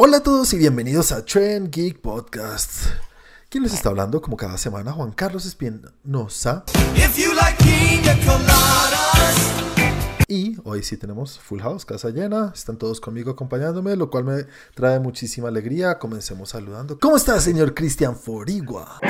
Hola a todos y bienvenidos a Trend Geek Podcast. ¿Quién les está hablando? Como cada semana, Juan Carlos Espinosa. Y hoy sí tenemos Full House, casa llena. Están todos conmigo acompañándome, lo cual me trae muchísima alegría. Comencemos saludando. ¿Cómo está, señor Cristian Forigua?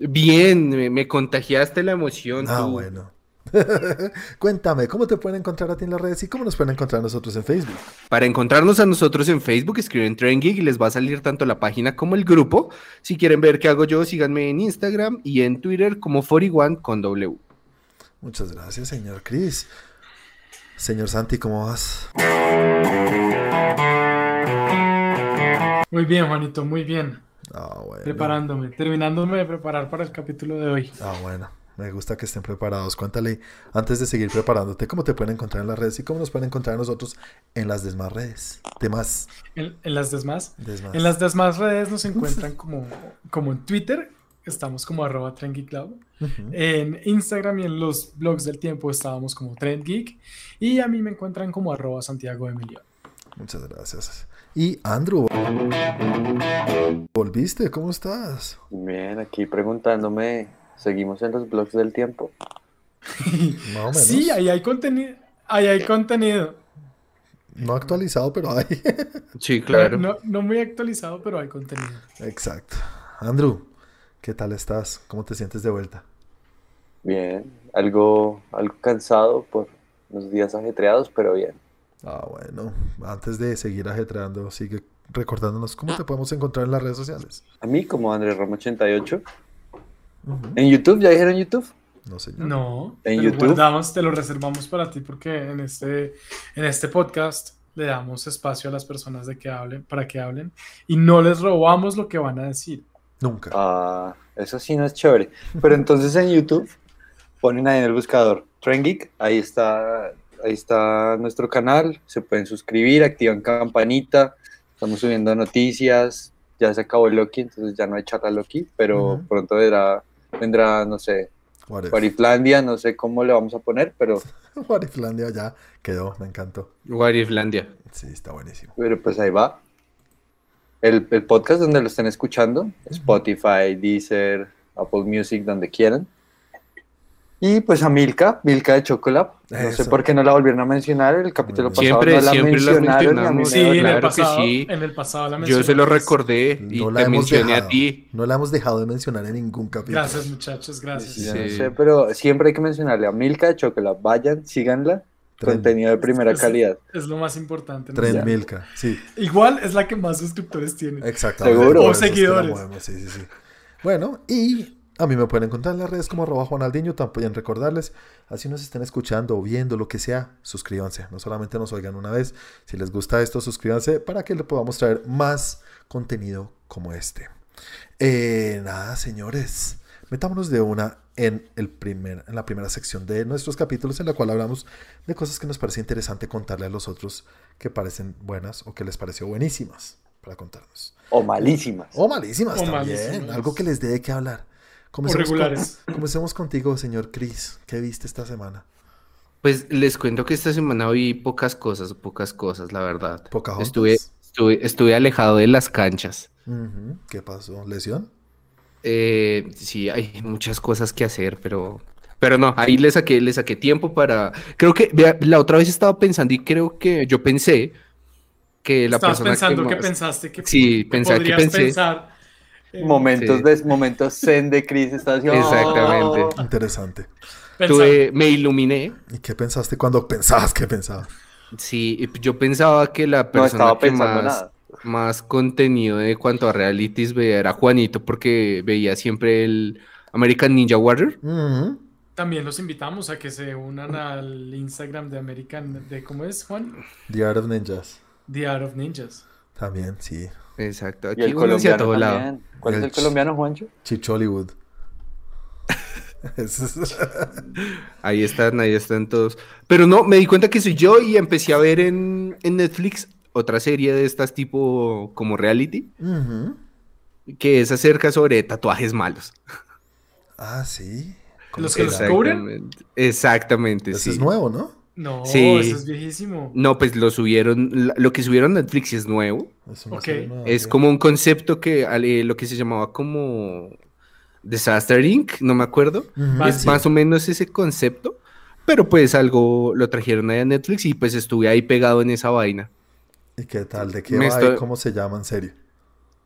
Bien, me, me contagiaste la emoción. Ah, tú. bueno. Cuéntame, ¿cómo te pueden encontrar a ti en las redes y cómo nos pueden encontrar a nosotros en Facebook? Para encontrarnos a nosotros en Facebook, escriben Trend Geek y les va a salir tanto la página como el grupo. Si quieren ver qué hago yo, síganme en Instagram y en Twitter como 41 con W. Muchas gracias, señor Chris. Señor Santi, ¿cómo vas? Muy bien, Juanito, muy bien. Ah, bueno. Preparándome, terminándome de preparar para el capítulo de hoy. Ah, bueno. Me gusta que estén preparados. Cuéntale, antes de seguir preparándote, cómo te pueden encontrar en las redes y cómo nos pueden encontrar a nosotros en las demás redes. Demás. En, en las demás, Desmás. en las demás redes nos encuentran como, como en Twitter, estamos como arroba. En Instagram y en los blogs del tiempo estábamos como trendgeek. Y a mí me encuentran como arroba Santiago Emilio. Muchas gracias. Y Andrew, ¿volviste? ¿Cómo estás? Bien, aquí preguntándome, ¿seguimos en los blogs del tiempo? Más o menos. Sí, ahí hay contenido. Ahí hay contenido. No actualizado, pero hay. Sí, claro. No, no muy actualizado, pero hay contenido. Exacto. Andrew, ¿qué tal estás? ¿Cómo te sientes de vuelta? Bien, algo, algo cansado por los días ajetreados, pero bien. Ah, bueno. Antes de seguir ajetreando, sigue recordándonos cómo te podemos encontrar en las redes sociales. A mí como Andrés Roma 88. ¿En YouTube? ¿Ya dijeron YouTube? No, señor. No, ¿En te YouTube? lo guardamos, te lo reservamos para ti porque en este, en este podcast le damos espacio a las personas de que hablen, para que hablen y no les robamos lo que van a decir. Nunca. Ah, eso sí no es chévere. Pero entonces en YouTube ponen ahí en el buscador Trend Geek, ahí está, ahí está nuestro canal, se pueden suscribir, activan campanita, estamos subiendo noticias, ya se acabó el Loki, entonces ya no hay charla Loki, pero pronto vendrá, vendrá, no sé? Wariflandia, no sé cómo le vamos a poner, pero, What if Landia ya quedó, me encantó. What if Landia. Sí, está buenísimo. pero pues ahí va. El, el podcast donde lo estén escuchando, Spotify, Deezer, Apple Music, donde quieran. Y pues a Milka, Milka de Chocolate. No sé por qué no la volvieron a mencionar. El capítulo pasado Siempre- no la siempre la mencionaron. y a mí mencionamos. me Sí, en, el que pasado, sí. en el pasado la Yo se lo mencionamos. recordé y No la te hemos mencioné dejado. a ti. No la hemos dejado de mencionar en ningún capítulo. Gracias, muchachos, gracias. Yo no Sí. sé, pero siempre hay que mencionarle a Milka de Chocolate. Vayan, síganla. Tren- Contenido de primera Es- calidad. Es lo más importante. ¿no? Tren. Milka, sí, Igual es la que más suscriptores tiene. exactamente. Seguro. O la seguidores. movemos, Sí, sí, sí. Bueno, y a mí me pueden encontrar en las redes como arroba Juanaldiño, también recordarles, así nos estén escuchando o viendo lo que sea, suscríbanse, no solamente nos oigan una vez, si les gusta esto, suscríbanse para que le podamos traer más contenido como este. Eh, nada, señores, metámonos de una en, el primer, en la primera sección de nuestros capítulos en la cual hablamos de cosas que nos parece interesante contarle a los otros que parecen buenas o que les pareció buenísimas para contarnos. O malísimas. O malísimas O también. malísimas. Algo que les dé de qué hablar. O Comencemos con- regulares. comencemos contigo, señor Chris. ¿Qué viste esta semana? Pues les cuento que esta semana vi pocas cosas, pocas cosas, la verdad. Pocahontas. Estuve, estuve, estuve alejado de las canchas. ¿Qué pasó? ¿Lesión? Eh, sí, hay muchas cosas que hacer, pero, pero no, ahí le saqué, le saqué tiempo para. Creo que vea, la otra vez estaba pensando y creo que yo pensé que la Estabas persona pensando que, más- pensaste que, Sí, pensaba que podrías pensé. pensar. Momentos, Sí. de, momentos zen de Chris está así, Exactamente. "Oh". Interesante. tuve- me iluminé. ¿Y qué pensaste cuando pensabas que pensabas? Sí, y yo pensaba que la persona que más, nada. más contenido de cuanto a realities veía era Juanito, porque veía siempre el American Ninja Warrior. También los invitamos a que se unan al Instagram de American, de ¿cómo es, Juan? The Art of Ninjas. The Art of Ninjas. También, sí. Exacto, Y aquí el únanse a colombiano todo lado. también. ¿Cuál es El el ch- colombiano, Juancho? Chich Hollywood. Ahí están, ahí están todos. Pero no, me di cuenta que soy yo y empecé a ver en, en Netflix otra serie de estas tipo como reality, que es acerca sobre tatuajes malos. Ah, sí. ¿Cómo Los que los cubren. Exactamente, exactamente, Ese sí. es nuevo, ¿no? No, Sí. eso es viejísimo. No, pues lo subieron, lo que subieron Netflix es nuevo. Es una Ok. serie nueva, Es como un concepto que eh, lo que se llamaba como Disaster Inc., no me acuerdo. Es sí. más o menos ese concepto, pero pues algo lo trajeron ahí a Netflix y pues estuve ahí pegado en esa vaina. ¿Y qué tal? ¿De qué Me va estoy- y cómo se llama en serio?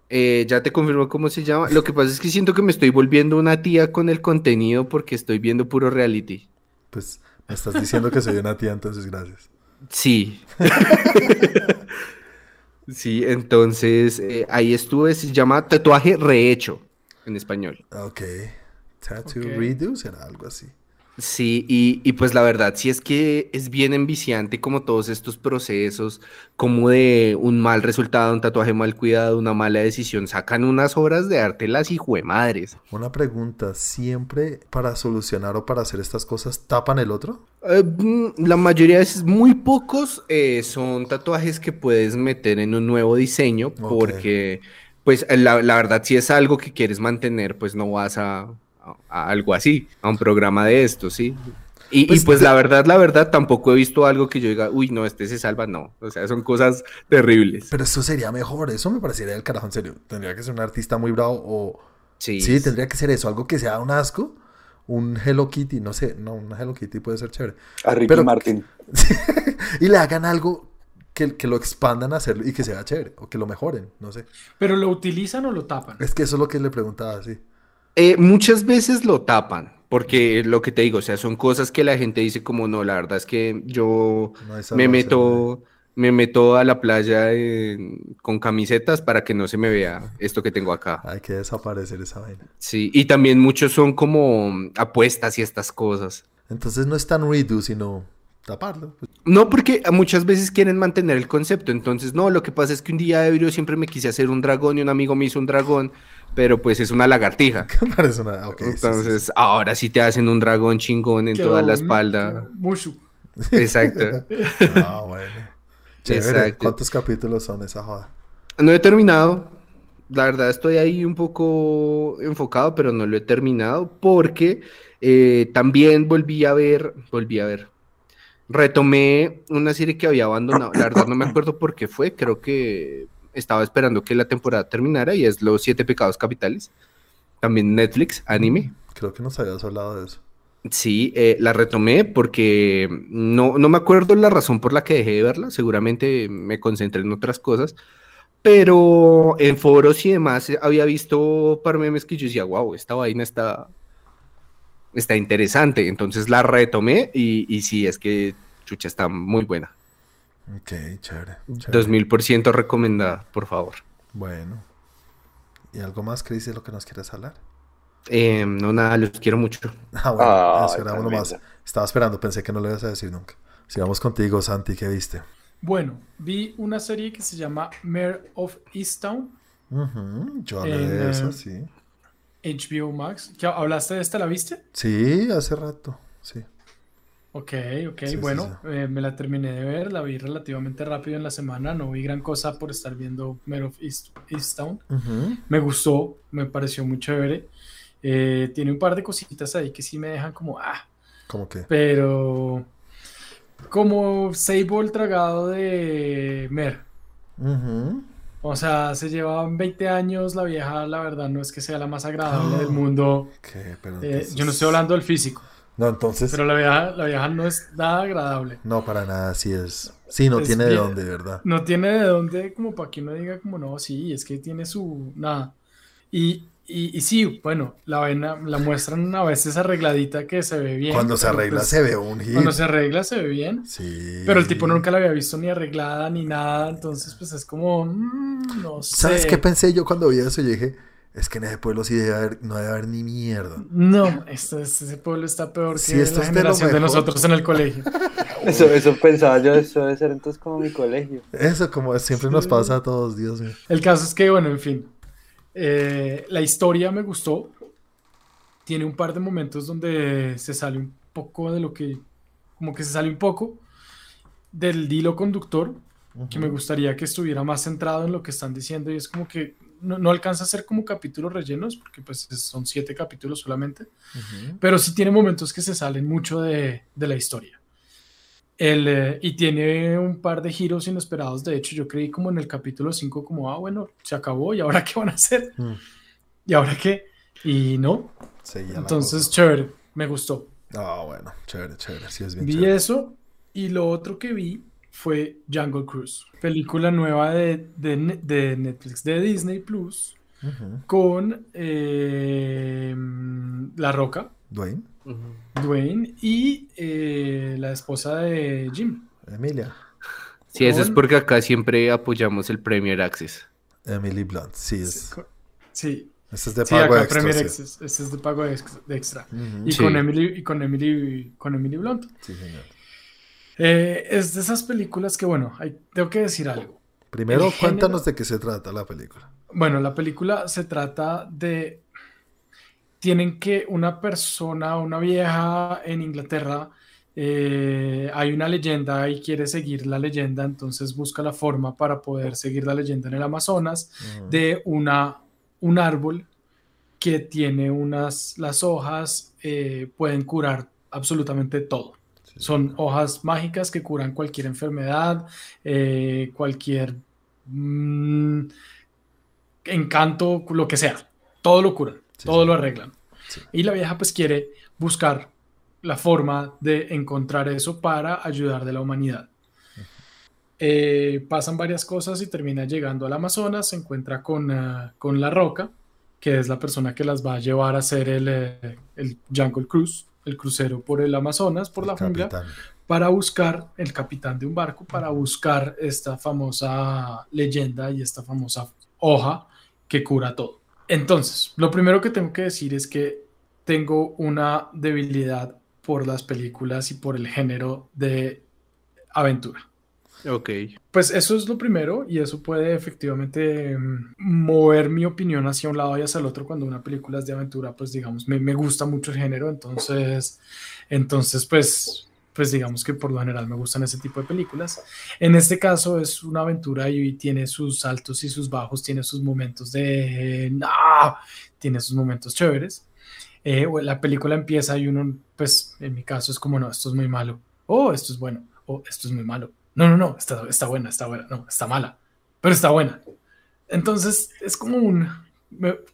Eh, ya te confirmo cómo se llama. Lo que pasa es que siento que me estoy volviendo una tía con el contenido porque estoy viendo puro reality. Pues me estás diciendo que soy una tía, entonces gracias. Sí. sí, entonces eh, ahí estuve, se llama Tatuaje Rehecho en español. Ok. Tattoo Ok. Redo será algo así. Sí, y, y pues la verdad, sí es que es bien enviciante como todos estos procesos, como de un mal resultado, un tatuaje mal cuidado, una mala decisión, sacan unas obras de arte las madres. Una pregunta, ¿siempre para solucionar o para hacer estas cosas tapan el otro? Eh, mm, la mayoría de veces, muy pocos eh, son tatuajes que puedes meter en un nuevo diseño, porque pues la, la verdad, si es algo que quieres mantener, pues no vas a, a- algo así, a un programa de esto, ¿sí? Y y, Pues, pues, la verdad, la verdad, tampoco he visto algo que yo diga, uy, no, este se salva, no. O sea, son cosas terribles. Pero eso sería mejor, eso me parecería el carajo, en serio. Tendría que ser un artista muy bravo o... Sí, Sí, tendría que ser eso, algo que sea un asco, un Hello Kitty, no sé, no, una Hello Kitty puede ser chévere. A Ricky Pero- Martin. y le hagan algo que, que lo expandan a hacerlo y que sea chévere, o que lo mejoren, no sé. Pero lo utilizan o lo tapan. Es que eso es lo que le preguntaba, sí. Eh, muchas veces lo tapan, porque lo que te digo, o sea, son cosas que la gente dice como, no, la verdad es que yo No me meto, me meto a la playa en- con camisetas para que no se me vea esto que tengo acá. Hay que desaparecer esa vaina. Sí, y también muchos son como apuestas y estas cosas. Entonces no es tan redo, sino taparlo. No, porque muchas veces quieren mantener el concepto, entonces, no, lo que pasa es que un día ebrio siempre me quise hacer un dragón y un amigo me hizo un dragón, pero pues es una lagartija. Parece una... ok, sí, sí, Entonces, sí. ahora sí te hacen un dragón chingón en toda la espalda. Mushu. Exacto. Ah, bueno. Chévere. Exacto. ¿Cuántos capítulos son esa joda? No he terminado. La verdad estoy ahí un poco enfocado, pero no lo he terminado porque eh, también volví a ver, volví a ver, retomé una serie que había abandonado. La verdad no me acuerdo por qué fue. Creo que estaba esperando que la temporada terminara y es Los Siete Pecados Capitales. También Netflix, anime. Creo que nos habías hablado de eso. Sí, eh, la retomé porque no, no me acuerdo la razón por la que dejé de verla, seguramente me concentré en otras cosas, pero en foros y demás había visto par memes que yo decía, wow, esta vaina está, está interesante, entonces la retomé y, y sí, es que chucha está muy buena, Ok, chévere. chévere. 2000% recomendada, por favor. Bueno. ¿Y algo más, Chris, de lo que nos quieres hablar? Eh, no, nada, los quiero mucho. Ah, bueno, eso era tan uno más. Estaba esperando, pensé que no lo ibas a decir nunca. Sigamos contigo, Santi, ¿qué viste? Bueno, vi una serie que se llama Mayor of Easttown, Ujú, Yo hablé En, de eso, eh, sí. HBO Max. ¿Qué, ¿Hablaste de esta? ¿La viste? Sí, hace rato, sí. Ok, ok, Sí, bueno, sí. eh, me la terminé de ver, la vi relativamente rápido en la semana, no vi gran cosa por estar viendo Mayor of East, Easttown. Ujú. Me gustó, me pareció muy chévere. Eh, tiene un par de cositas ahí que sí me dejan como, ah, ¿Cómo que? pero como Sable tragado de Mer. O sea, se llevaban 20 años, la vieja, la verdad, no es que sea la más agradable del Ah. mundo. ¿Qué? Pero Eh, yo no estoy hablando del físico, No, entonces... pero la vieja, la vieja no es nada agradable. No, para nada, sí es... Sí, no Es tiene de bien- dónde, ¿verdad? No tiene de dónde como para que uno diga como no, sí, es que tiene su nada. Y, y, y sí, bueno, la vaina la muestran a veces arregladita que se ve bien. Cuando se arregla pues, se ve un hit. Cuando se arregla se ve bien. Sí. Pero el tipo nunca la había visto ni arreglada ni nada, entonces pues es como, mm, no sé. ¿Sabes qué pensé yo cuando vi eso? Yo dije, es que en ese pueblo sí debe haber, no debe haber ni mierda. No, este, ese pueblo está peor Sí, que esto la de generación de, nosotros en el colegio. Eso, eso pensaba yo, eso debe ser entonces como mi colegio. Eso como siempre nos pasa a todos, Dios mío. El caso es que, bueno, en fin, eh, la historia me gustó. Tiene un par de momentos donde se sale un poco de lo que, como que se sale un poco del hilo conductor, que me gustaría que estuviera más centrado en lo que están diciendo y es como que no, no alcanza a ser como capítulos rellenos, porque pues son siete capítulos solamente, Ujú. pero sí tiene momentos que se salen mucho de, de la historia. El, eh, y tiene un par de giros inesperados. De hecho, yo creí como en el capítulo 5, como, ah, bueno, se acabó, ¿y ahora qué van a hacer? Mm, ¿Y ahora qué? Y no. seguía Entonces, chévere, me gustó. Ah, bueno, chévere, chévere. Sí, es bien Vi chévere. eso y lo otro que vi fue Jungle Cruise, película nueva de, de Ne- de Netflix, de Disney Plus, con eh, La Roca, Dwayne, Dwayne y eh, la esposa de Jim. Emilia, Sí, eso es porque acá siempre apoyamos el Premier Access. Emily Blunt. Sí, es. Sí, Este es de sí, pago acá extra. Premier sí. Access, este es de pago de extra. Y Sí. con Emily y con Emily con Emily Blunt. Sí, señor. Eh, es de esas películas que, bueno, hay- tengo que decir algo. Primero, El género- cuéntanos de qué se trata la película. Bueno, la película se trata de... Tienen que una persona, una vieja en Inglaterra, eh, hay una leyenda y quiere seguir la leyenda, entonces busca la forma para poder seguir la leyenda en el Amazonas de una, un árbol que tiene unas, las hojas eh, pueden curar absolutamente todo. Sí, Son hojas mágicas que curan cualquier enfermedad, eh, cualquier mm, encanto, lo que sea. Todo lo curan, Sí, todo sí. lo arreglan. Y la vieja pues quiere buscar la forma de encontrar eso para ayudar de la humanidad. Eh, pasan varias cosas y termina llegando al Amazonas, se encuentra con, ah, con La Roca, que es la persona que las va a llevar a hacer el, eh, el Jungle Cruise, el crucero por el Amazonas, por El la jungla, capitán. para buscar el capitán de un barco, para buscar esta famosa leyenda y esta famosa hoja que cura todo. Entonces, lo primero que tengo que decir es que tengo una debilidad por las películas y por el género de aventura. Ok. Pues eso es lo primero y eso puede efectivamente mm, mover mi opinión hacia un lado y hacia el otro cuando una película es de aventura, pues digamos, me, me gusta mucho el género, entonces, entonces pues, pues digamos que por lo general me gustan ese tipo de películas. En este caso es una aventura y tiene sus altos y sus bajos, tiene sus momentos de, no, tiene sus momentos chéveres. Eh, la película empieza y uno, pues en mi caso es como, no, esto es muy malo, oh, esto es bueno, oh, esto es muy malo. No, no, no, está, está buena, está buena, no, está mala, pero está buena. Entonces es como, un,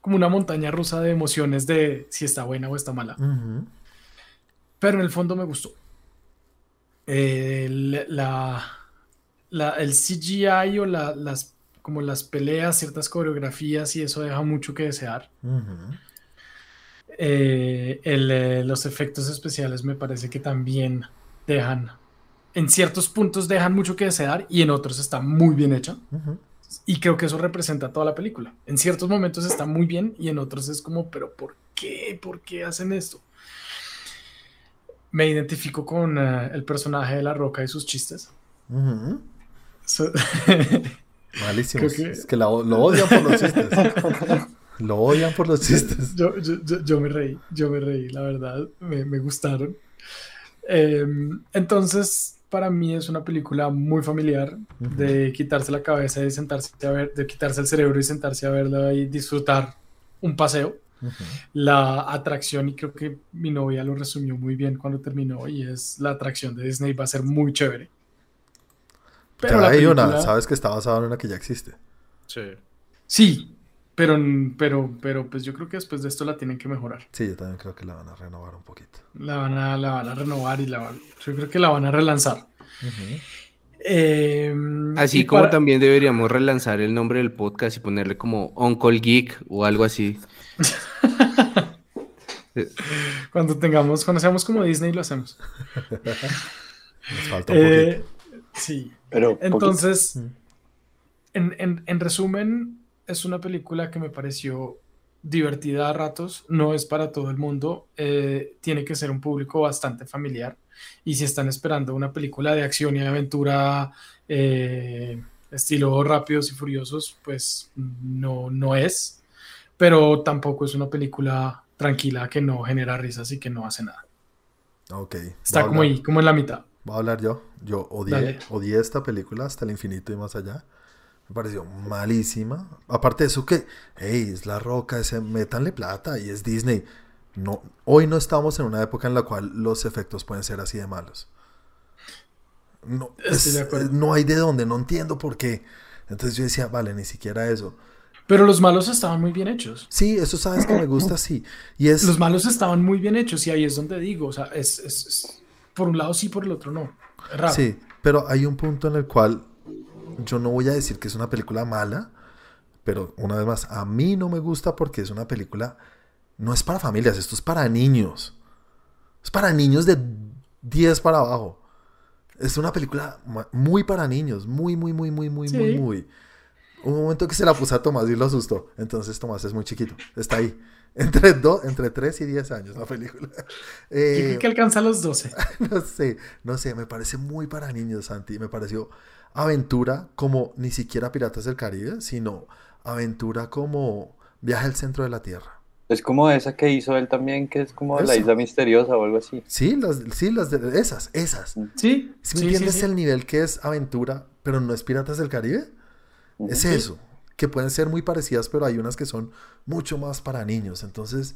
como una montaña rusa de emociones de si está buena o está mala. Pero en el fondo me gustó. El, la, la- el CGI o la- las, como las peleas, ciertas coreografías y eso deja mucho que desear. Eh, el, eh, los efectos especiales me parece que también dejan, en ciertos puntos dejan mucho que desear y en otros está muy bien hecha. Ujú. Y creo que eso representa toda la película. En ciertos momentos está muy bien y en otros es como, pero ¿por qué? ¿Por qué hacen esto? Me identifico con eh, el personaje de La Roca y sus chistes. So- que- Es que la- lo odian por los chistes. lo odian por los chistes. yo, yo- yo- yo me reí, yo me reí, la verdad, me, me gustaron. Eh, entonces, para mí es una película muy familiar de quitarse la cabeza y sentarse a ver, de quitarse el cerebro y sentarse a verla y disfrutar un paseo. Ujú. La atracción, y creo que mi novia lo resumió muy bien cuando terminó, y es la atracción de Disney va a ser muy chévere. Pero Ya hay una, sabes que está basada en una que ya existe. Sí. Sí, pero, pero, pero pues yo creo que después de esto la tienen que mejorar. Sí, yo también creo que la van a renovar un poquito. La van a, la van a renovar y la van, yo creo que la van a relanzar. Eh, Así como para- también deberíamos relanzar el nombre del podcast y ponerle como Uncle Geek o algo así. Cuando tengamos, cuando seamos como Disney lo hacemos. Nos falta un Eh, sí. Pero poquito. Entonces, en, en- en resumen, es una película que me pareció divertida a ratos, no es para todo el mundo, eh, tiene que ser un público bastante familiar y si están esperando una película de acción y aventura eh, estilo Rápidos y Furiosos, pues no, no es, pero tampoco es una película tranquila que no genera risas y que no hace nada. Ok. Está como ahí, como en la mitad. Voy a hablar yo. Yo odié, odié esta película hasta el infinito y más allá. Me pareció malísima. Aparte de eso que, hey, es La Roca, ese, métanle plata y es Disney. No, hoy no estamos en una época en la cual los efectos pueden ser así de malos. No, de no hay de dónde, no entiendo por qué. Entonces yo decía, vale, ni siquiera eso. Pero los malos estaban muy bien hechos. Sí, eso sabes que me gusta, sí. Y es, Los malos estaban muy bien hechos y ahí es donde digo, o sea, es, es- es- por un lado sí, por el otro no. Raro. sí, pero hay un punto en el cual yo no voy a decir que es una película mala, pero una vez más, a mí no me gusta porque es una película, no es para familias, esto es para niños. Es para niños de 10 para abajo. Es una película muy para niños, muy, muy, muy, muy, muy, muy, Sí. muy. Un momento que se la puse a Tomás y lo asustó. Entonces Tomás es muy chiquito, está ahí. Entre, entre 3 y 10 años la película. Eh, que alcanza los 12. no sé, no sé, me parece muy para niños, Santi. Me pareció aventura como ni siquiera Piratas del Caribe, sino aventura como viaje al centro de la Tierra. Es como esa que hizo él también, que es como la isla misteriosa o algo así. Sí, las, sí, las de, esas, esas. Sí, Si me sí, entiendes sí, sí. el nivel que es aventura, pero no es Piratas del Caribe, es eso. Que pueden ser muy parecidas, pero hay unas que son mucho más para niños. Entonces,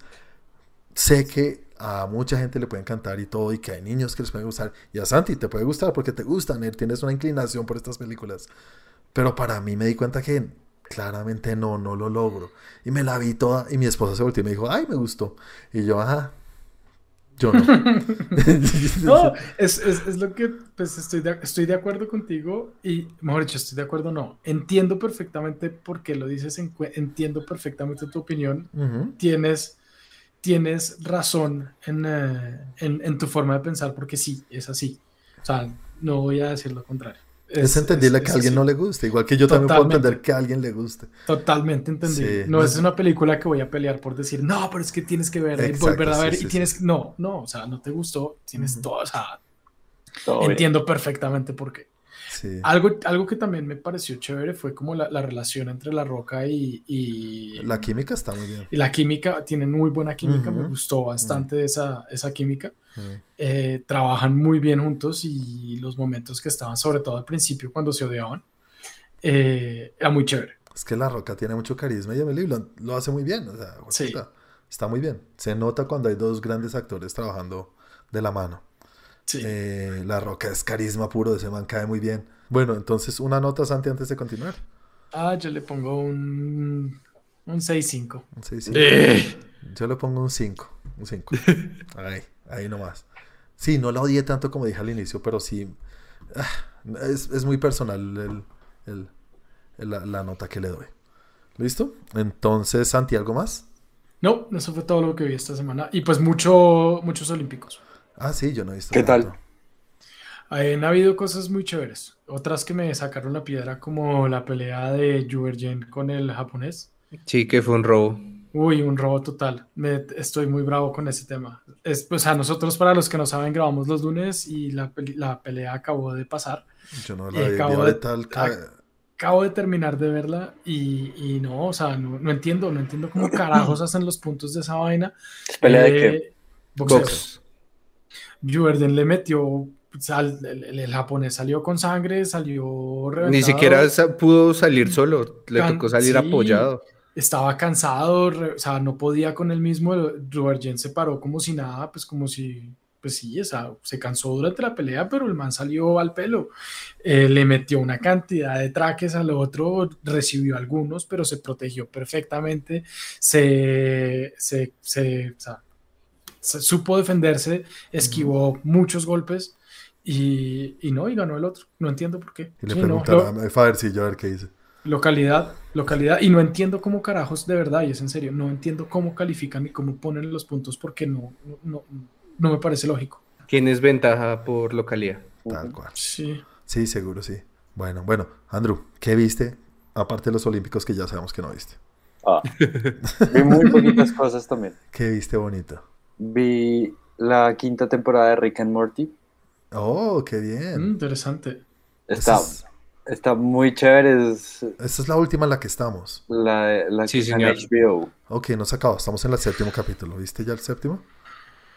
sé que a mucha gente le puede encantar y todo, y que hay niños que les puede gustar. Y a Santi te puede gustar porque te gustan, eh, tienes una inclinación por estas películas. Pero para mí me di cuenta que claramente no, no lo logro. Y me la vi toda, y mi esposa se volteó y me dijo, ay, me gustó. Y yo, ajá. Yo no. No, es, es, es lo que pues estoy de, estoy de acuerdo contigo y, mejor dicho, estoy de acuerdo, no. Entiendo perfectamente por qué lo dices, en entiendo perfectamente tu opinión. Ujú. Tienes, tienes razón en, eh, en, en tu forma de pensar porque sí, es así. O sea, no voy a decir lo contrario. Es, entendible es- que es a alguien así. no le guste, igual que yo también puedo entender que a alguien le guste. Totalmente entendible. Sí, no no es una película que voy a pelear por decir, no, pero es que tienes que verla y Exacto, volver a sí, ver sí, y sí. tienes no, no, o sea, no te gustó, tienes todo, o sea, Todo bien. entiendo perfectamente por qué. Sí. Algo, algo que también me pareció chévere fue como la, la relación entre La Roca y, y, La química está muy bien. y la química, tienen muy buena química, me Ujú. gustó bastante esa, esa química. Mm. Eh, trabajan muy bien juntos y los momentos que estaban, sobre todo al principio cuando se odiaban, eh, era muy chévere. Es que La Roca tiene mucho carisma y Emily Blunt lo hace muy bien. o sea, Sí. está, está muy bien. Se nota cuando hay dos grandes actores trabajando de la mano. Sí. Eh, la Roca es carisma puro, ese man cae muy bien. Bueno, entonces una nota, Santi, antes de continuar. Ah, yo le pongo un, un 6-5. Un seis, cinco. Eh. Yo le pongo un 5. Un 5. Ahí, ahí nomás. Sí, no la odié tanto como dije al inicio, pero sí. ah, es, es muy personal el- el- el- la, la nota que le doy. ¿Listo? Entonces, Santi, ¿algo más? No, eso fue todo lo que vi esta semana. Y pues mucho, muchos olímpicos. Ah, sí, yo no he visto. ¿Qué tal? tanto. Han habido cosas muy chéveres. Otras que me sacaron la piedra, como la pelea de Juergen con el japonés. Sí, que fue un robo. Uy, un robo total. Me, estoy muy bravo con ese tema. Es, pues a nosotros, para los que no saben, grabamos los lunes y la, pelea acabó de pasar. Yo no la vi. vi acabo de- ca- Acabo de terminar de verla y, y no, o sea, no, no entiendo, no entiendo cómo carajos hacen los puntos de esa vaina. ¿Es pelea de qué? Eh, boxeo. Box. Juergen le metió, sal- el, el- el japonés salió con sangre, salió reventado. Ni siquiera sa- pudo salir solo, le Can- tocó salir sí. apoyado. estaba cansado, o sea, no podía con él mismo. Juergen se paró como si nada, pues como si, pues sí, o sea, se cansó durante la pelea, pero el man salió al pelo. Eh, le metió una cantidad de traques al otro, recibió algunos, pero se protegió perfectamente. Se, se, se, o sea, se supo defenderse, esquivó muchos golpes. Y, y no, y ganó el otro. No entiendo por qué. Y le Sí, no, preguntaron lo- a Fabercillo a ver qué dice. Localidad, localidad, y no entiendo cómo carajos, de verdad, y es en serio, no entiendo cómo califican y cómo ponen los puntos porque no, no, no, no me parece lógico. Tienes ventaja por localidad. Tal cual. Sí. Sí, seguro, sí. Bueno, bueno, Andrew, ¿qué viste? Aparte de los Olímpicos que ya sabemos que no viste. Ah. Vi muy poquitas cosas también. ¿Qué viste bonito? Vi la quinta temporada de Rick and Morty. Oh, qué Mm, bien. interesante. Está, es, está muy chévere. Es esa es la última en la que estamos. la, la Sí, que está en. HBO. Ok, no se acabó. Estamos en el séptimo capítulo. ¿Viste ya el séptimo?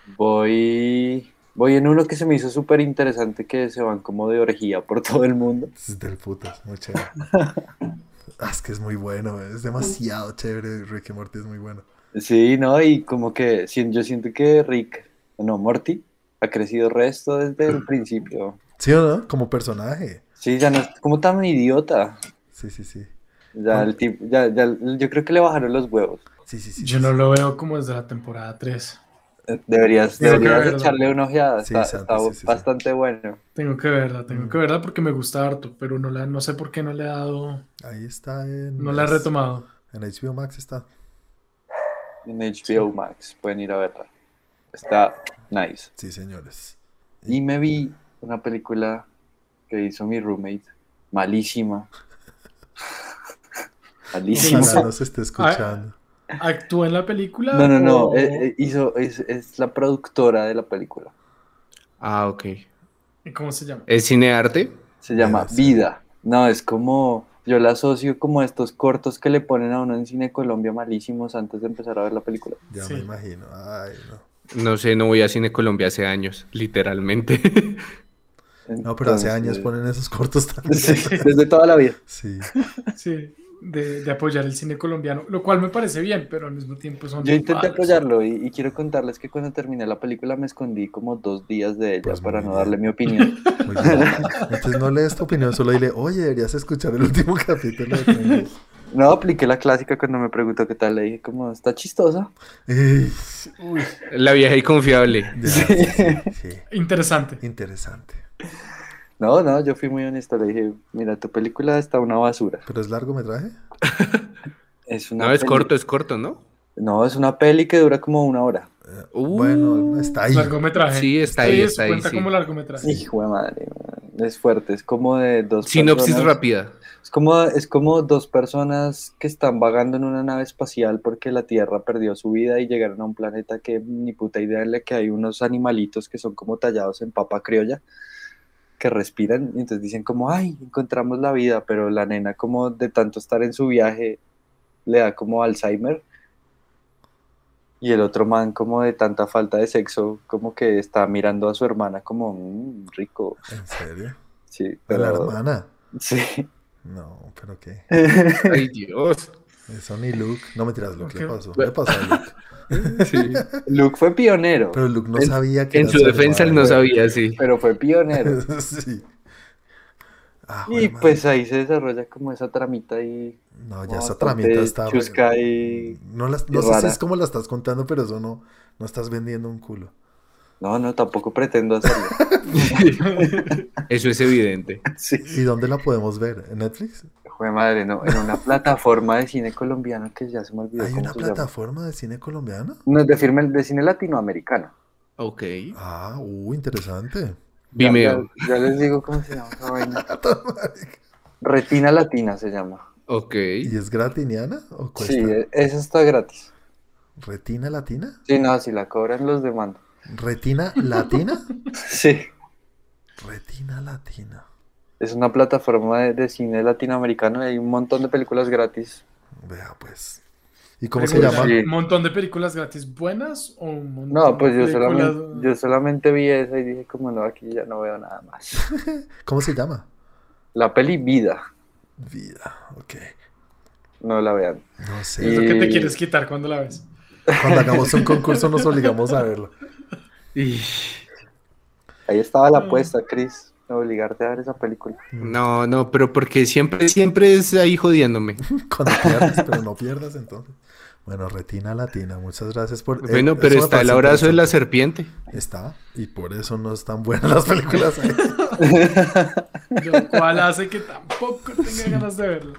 Voy, voy en uno que se me hizo súper interesante que se van como de orgía por todo el mundo. Es del putas, muy chévere. Ah, es que es muy bueno, es demasiado chévere. Rick y Morty es muy bueno. Sí, ¿no? Y como que yo siento que Rick, no, Morty, ha crecido resto desde el principio. ¿Sí o no? Como personaje. Sí, ya no es como tan idiota. Sí, sí, sí. Ya el tipo, ya, ya, yo creo que le bajaron los huevos. Sí, sí, sí. Yo sí, no sí. lo veo como desde la temporada 3. Eh, Deberías, Tengo deberías echarle una ojeada. Sí, está Santi, está sí, sí, sí. bastante bueno. Tengo que verla, tengo Mm. que verla porque me gusta harto, pero no, la, no sé por qué no le he dado, Ahí está en... no la he retomado. En HBO Max está. En HBO Max. Pueden ir a verla. Está nice. Sí, señores. Y me vi una película que hizo mi roommate. Malísima. Malísima. Ojalá nos esté escuchando. ¿Actúa en la película? No, no, no. o- eh, eh, hizo, es, es la productora de la película. Ah, ok. ¿Cómo se llama? ¿Es cinearte? Se llama ser. Vida. No, es como. Yo la asocio como estos cortos que le ponen a uno en Cine Colombia malísimos antes de empezar a ver la película. Ya Sí. me imagino. Ay, no. No sé, no voy a Cine Colombia hace años, literalmente. No, pero hace años ponen esos cortos también. Sí, desde toda la vida. Sí. Sí, de, de apoyar el cine colombiano, lo cual me parece bien, pero al mismo tiempo son Yo intenté malos. apoyarlo y, y quiero contarles que cuando terminé la película me escondí como dos días de ella Pues para no darle mi opinión. Muy bien. Entonces no lees tu opinión, solo dile, oye, deberías escuchar el último capítulo de. No, apliqué la clásica cuando me preguntó qué tal, le dije como, está chistosa. La vieja y confiable. Ya, sí, sí, sí. Interesante. Interesante. No, no, yo fui muy honesto, le dije, mira, tu película está una basura. ¿Pero es largometraje? Es una No, es peli- corto, es corto, ¿no? No, es una peli que dura como una hora. Uh. bueno, está ahí. Largometraje. Sí, está ahí, está ahí, cuenta sí. como largometraje. Hijo de madre, man, es fuerte, es como de dos Sinopsis personas- rápida. Es como, es como dos personas que están vagando en una nave espacial porque la Tierra perdió su vida y llegaron a un planeta que ni puta idea en la que hay unos animalitos que son como tallados en papa criolla que respiran y entonces dicen como, ay, encontramos la vida, pero la nena como de tanto estar en su viaje le da como Alzheimer y el otro man como de tanta falta de sexo como que está mirando a su hermana como, "Mm, rico, ¿En serio? sí, ¿De la pero hermana? sí. No, pero qué. Ay, Dios. Eso ni Luke. No me tiras, Luke. ¿Qué Ok. pasó? ¿Qué pasó a Luke? Sí. Luke fue pionero. Pero Luke no En- sabía que En su defensa él no sabía, sí. pero fue pionero. sí. Ah, Y pues madre. ahí se desarrolla como esa tramita y No, ya esa tramita está. chusca y- No, las- y no sé si rara. es como la estás contando, pero eso no. No estás vendiendo un culo. no, no, tampoco pretendo hacerlo. Eso es evidente. sí. ¿Y dónde la podemos ver? ¿En Netflix? Jue madre, no, en una plataforma de cine colombiano que ya se me olvidó ¿Hay cómo una se llama. plataforma de cine colombiano? No, de, firme, de cine latinoamericano. Ok. Ah, uh, interesante. Vimeo. Ya, ya les digo cómo se llama esa vaina. Retina Latina se llama. Ok. ¿Y es gratiniana o cuesta? Sí, e- esa está gratis. ¿Retina latina? Sí, no, si la cobran los demando. ¿Retina latina? Sí. Retina latina. Es una plataforma de, de cine latinoamericano y hay un montón de películas gratis. Vea, pues. ¿Y cómo se llama? Sí. ¿Un montón de películas gratis buenas o un montón No, pues yo de películas- solamente, yo solamente vi esa y dije como no, aquí ya no veo nada más. ¿Cómo se llama? La peli Vida, Vida, ok. no la vean. No Es sé. lo que te Y- quieres quitar cuando la ves. Cuando hagamos un concurso nos obligamos a verlo. Ahí estaba la Mm. apuesta, Chris, obligarte a ver esa película. No, no, pero porque siempre, siempre es ahí jodiéndome. Cuando pierdas, pero no pierdas entonces. Bueno, retina latina, muchas gracias por... eh, Bueno, pero está el abrazo de la serpiente. Está, y por eso no están buenas las películas. ahí. Lo cual hace que tampoco tenga ganas de verlo.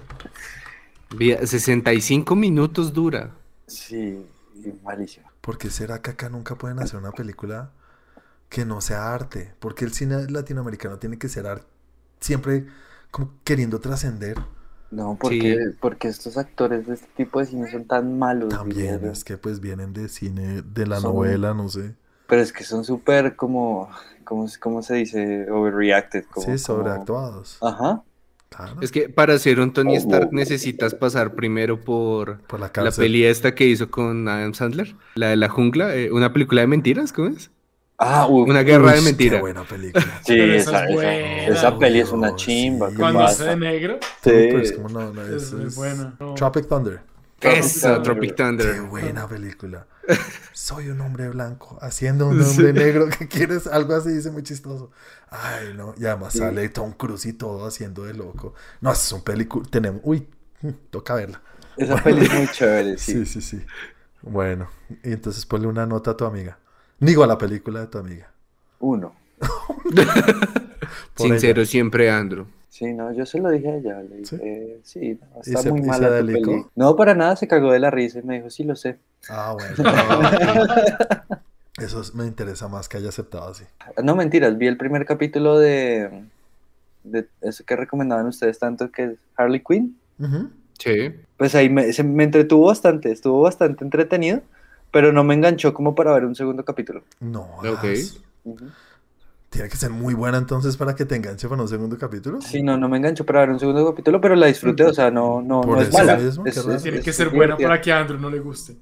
Vía- 65 minutos dura. Sí, y malísima. ¿Por qué será que acá nunca pueden hacer una película que no sea arte? Porque el cine latinoamericano tiene que ser arte, siempre como queriendo trascender. No, porque, porque estos actores de este tipo de cine son tan malos. También es que pues vienen de cine, de la Son- novela, no sé. Pero es que son súper como, ¿cómo, se- cómo se dice? Overreacted. Como, Sí, como- sobreactuados. Ajá. Claro. Es que para ser un Tony Oh, Stark wow. necesitas pasar primero por Por la la peli esta que hizo con Adam Sandler, la de la jungla, eh, una película de mentiras, ¿cómo es? Ah, Una guerra Uy, de qué mentira. buena película. Sí, esa, esa es buena. esa peli es una chimba. sí. ¿qué Cuando hace de negro, es Sí. como no, no, es es, muy es buena. No. Tropic Thunder. Esa, Tropic Qué Thunder. buena película. Soy un hombre blanco haciendo un hombre negro que quieres algo así, dice muy chistoso. Ay, no. Y además sale Tom Cruise y todo haciendo de loco. No, es un película. Tenemos. Uy, toca verla. Esa peli es muy chévere, Sí, sí. sí, sí. Bueno, y entonces ponle una nota a tu amiga. Digo a la película de tu amiga. Uno. Sincero siempre, Andrew. Sí, no, yo se lo dije a ella. Le ¿Sí? dije, sí, no, ¿Y está se- muy mala tu peli. No, para nada, se cagó de la risa y me dijo, sí, lo sé. Ah, bueno. Eso es- me interesa más que haya aceptado así. No, mentiras, vi el primer capítulo de, de eso que recomendaban ustedes tanto, que es Harley Quinn. Sí. Pues ahí me, se- me entretuvo bastante, estuvo bastante entretenido, pero no me enganchó como para ver un segundo capítulo. No. Ok. as- Ujú. Tiene que ser muy buena entonces para que te enganche para un segundo capítulo. Sí, no, no me enganchó para ver un segundo capítulo, pero la disfruté, o sea, no, no, Por no es mala. mismo, Es- es- Tiene es que ser buena divertida. para que a Andrew no le guste.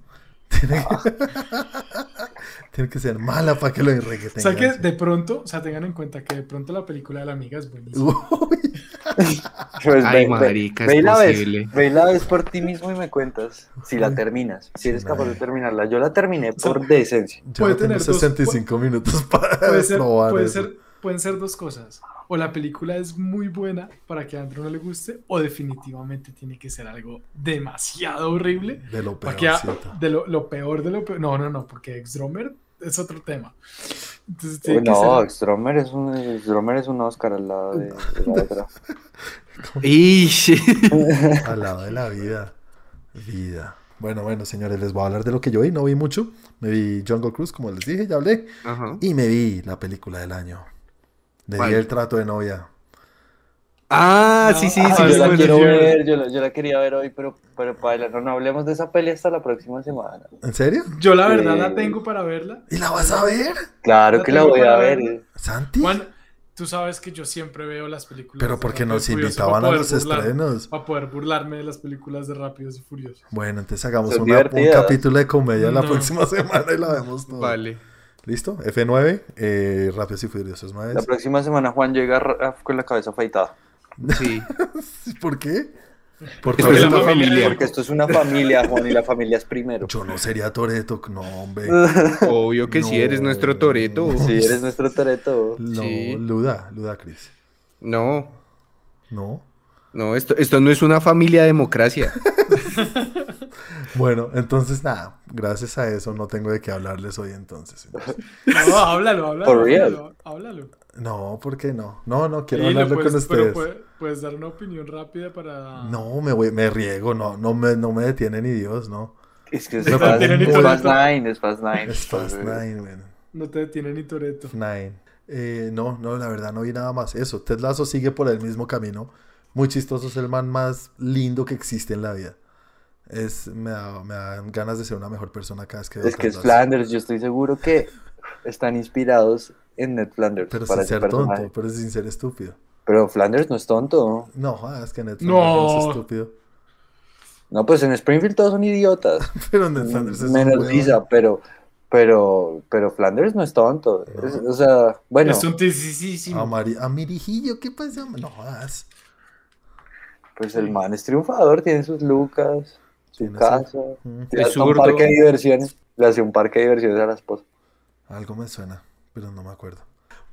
Tiene que, Tiene que ser mala para que lo irregue O sea que de pronto, o sea, tengan en cuenta que de pronto la película de la amiga es buenísima. Uy, Pues Ay, ve- ve- marica, es ve y la ves, ve la ves por ti mismo y me cuentas si la terminas, si eres capaz de no. terminarla. Yo la terminé por decencia. yo Puede tener dos- 65 minutos para Puede ser, probar puede ser, pueden ser dos cosas. O la película es muy buena para que a Andrew no le guste, o definitivamente tiene que ser algo demasiado horrible De lo para que de lo, lo peor de lo peor. No, no, no, porque Ex-Drummer es otro tema. Entonces Uy, no, ser- Stromer es un Stromer es un Oscar al lado de, de la otra. Ish. Al lado de la vida. Vida. Bueno, bueno, señores, les voy a hablar de lo que yo vi. No vi mucho. Me vi Jungle Cruise, como les dije, ya hablé. Ajá. Y me vi la película del año. Le di el trato de novia. Ah, sí, sí, Ah, sí. yo la quiero ver, yo la, yo la quería ver hoy, pero, pero Paila, no, no hablemos de esa peli hasta la próxima semana. ¿En serio? Yo la verdad Sí. la tengo para verla. ¿Y la vas a ver? Claro La que la voy a para ver. ¿Santi? Juan, tú sabes que yo siempre veo las películas. Pero de porque nos invitaban para a los burlar- estrenos. Para poder burlarme de las películas de Rápidos y Furiosos. Bueno, entonces hagamos una- un capítulo de comedia la No. próxima semana y la vemos todo. Vale. ¿Listo? F9, eh, Rápidos y Furiosos 9. La próxima semana Juan llega ra- con la cabeza afeitada. Sí. ¿Por qué? Por Esto es Toretto. una familia. Porque esto es una familia, Juan, y la familia es primero. Yo no sería Toreto, no, hombre. Obvio que sí, eres No. nuestro Toreto. Si eres nuestro Toreto. No, Sí. Luda, Luda Cris. No, No. no, esto, esto no es una familia democracia. Bueno, entonces nada, gracias a eso no tengo de qué hablarles hoy entonces. No, háblalo, háblalo. For real. Háblalo. háblalo. No, ¿por qué no? No, no quiero Sí, hablarlo puedes- con pero ustedes. puede- puedes dar una opinión rápida para. No, me voy, me riego, no, no me, no me detiene ni Dios, no. Es que es Me Fast, es Nine, es Fast Nine. Es Fast Nine, man. No te detiene ni Toreto. Nine. Eh, no, no, la verdad no vi nada más. Eso, Ted Lasso sigue por el mismo camino. Muy chistoso, es el man más lindo que existe en la vida. Es, me, da, me dan ganas de ser una mejor persona cada vez que veo Es que es Lasso. Flanders, yo estoy seguro que están inspirados en Ned Flanders Pero para sin ser personaje. tonto, pero sin ser estúpido. Pero Flanders no es tonto. No, es que Ned No. Flanders es estúpido. No, pues en Springfield todos son idiotas. Pero Ned Flanders es Menos. Lisa, pero, pero, pero Flanders no es tonto. Es- o sea, bueno, Es un tisísimo. Amari, Amirijillo, ¿qué pasa? No jodas. pues el man es triunfador, tiene sus lucas, su casa, tiene un parque de diversiones. Le hace un parque de diversiones a la esposa. Algo me suena, pero no me acuerdo.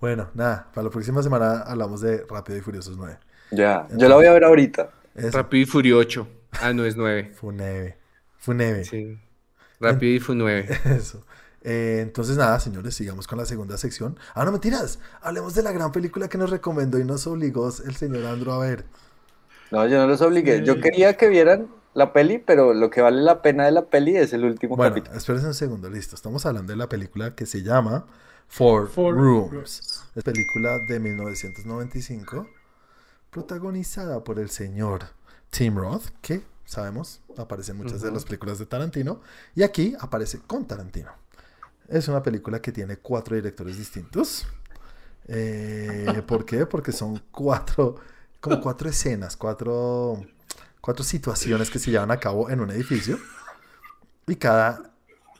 Bueno, nada, para la próxima semana hablamos de Rápido y Furiosos 9. Ya, yo la voy a ver ahorita. Eso, Rápido y Furioso. Ah, no es 9. Funeve. Funeve. Sí. Rápido y Fu 9. Eso. Eh, entonces, nada, señores, sigamos con la segunda sección. Ah, no, mentiras. Hablemos de la gran película que nos recomendó y nos obligó el señor Andro a ver. No, yo no los obligué. Yo quería que vieran la peli, pero lo que vale la pena de la peli es el último Bueno, capítulo. espérense un segundo, listo. Estamos hablando de la película que se llama Four, Four Rooms. Rooms. Es película de 1995, protagonizada por el señor Tim Roth, que sabemos aparece en muchas de las películas de Tarantino, y aquí aparece con Tarantino. Es una película que tiene cuatro directores distintos. Eh, ¿Por qué? Porque son cuatro, como cuatro escenas, cuatro, cuatro situaciones que se llevan a cabo en un edificio. Y cada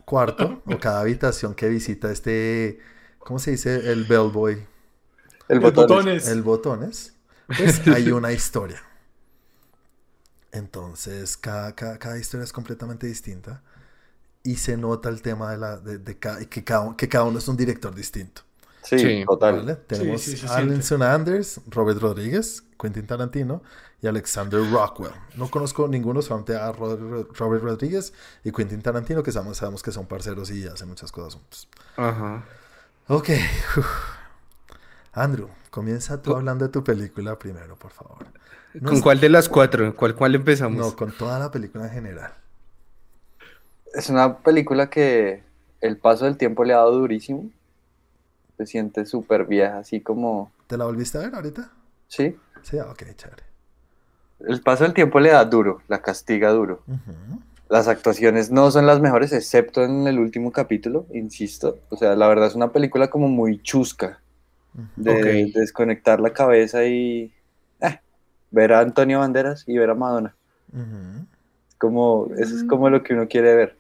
cuarto o cada habitación que visita este, ¿cómo se dice? El bellboy, El botones. el botones, pues hay una historia. Entonces, cada, cada, cada historia es completamente distinta. Y se nota el tema de, la, de, de ca- que, cada, que cada uno es un director distinto. Sí, Sí. total. ¿vale? Tenemos sí, Alison Anders, Robert Rodríguez, Quentin Tarantino y Alexander Rockwell. No conozco ninguno, solamente a Ro- Robert Rodríguez y Quentin Tarantino, que sabemos, sabemos que son parceros y hacen muchas cosas juntos. Ajá. Ok. uf. Andrew, comienza tú hablando de tu película primero, por favor. No ¿Con es- cuál de las cuatro? ¿Cuál, cuál empezamos? No, con toda la película en general. Es una película que el paso del tiempo le ha dado durísimo. Se siente súper vieja, así como... ¿Te la volviste a ver ahorita? Sí, Sí, ah, ok, chévere. el paso del tiempo le da duro, la castiga duro. Ujú. Las actuaciones no son las mejores, excepto en el último capítulo, insisto. O sea, la verdad es una película como muy chusca, de, desconectar la cabeza y eh, ver a Antonio Banderas y ver a Madonna. Como, eso es como lo que uno quiere ver.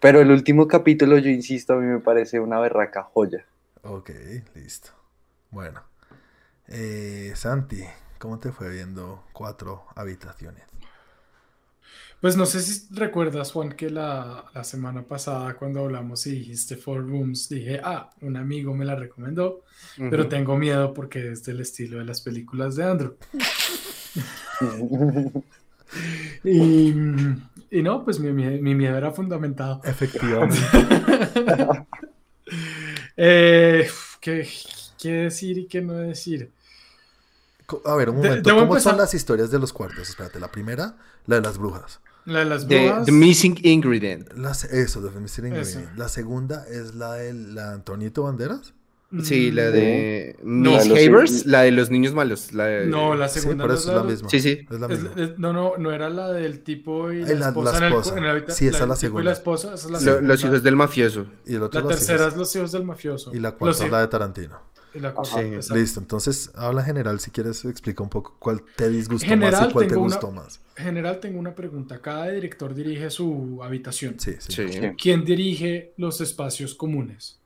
Pero el último capítulo, yo insisto, a mí me parece una berraca joya. Ok, listo. Bueno. Eh, Santi, ¿cómo te fue viendo cuatro habitaciones? Pues no sé si recuerdas, Juan, que la, la semana pasada cuando hablamos y dijiste Four Rooms, dije, ah, un amigo me la recomendó, pero tengo miedo porque es del estilo de las películas de Andrew. Y, y no, pues mi, mi miedo era fundamentado. Efectivamente. Eh, ¿qué, qué decir y qué no decir? A ver, un momento. ¿Cómo empezar- son las historias de los cuartos? Espérate, la primera, la de las brujas. La de las The, brujas. The Missing Ingredient. La eso, Mystery Eso. Ingredient. La segunda es la de la Antonito Banderas. Sí, la Mm, de No. Miss La de los- Havers, la de los niños malos. La de- No, la Sí, segunda por no eso es la de- misma. Sí, sí. Es la es- misma. es- no, no, no era la del tipo y la, la- la esposa, en el- esposa. en la Sí, esa es la tipo y segunda. la esposa, esa es la Lo- segunda. los hijos del mafioso. Y el otro La los tercera hijos. es los hijos del mafioso. Y la Los cuarta es hij- la de Tarantino. Y la cuarta, Sí. exacto. Listo, entonces habla general si quieres explica un poco cuál te disgustó más General, y cuál te tengo una- gustó más. General, tengo una pregunta. Cada director dirige su habitación. Sí, sí, Sí. Sí. ¿Quién dirige los espacios comunes?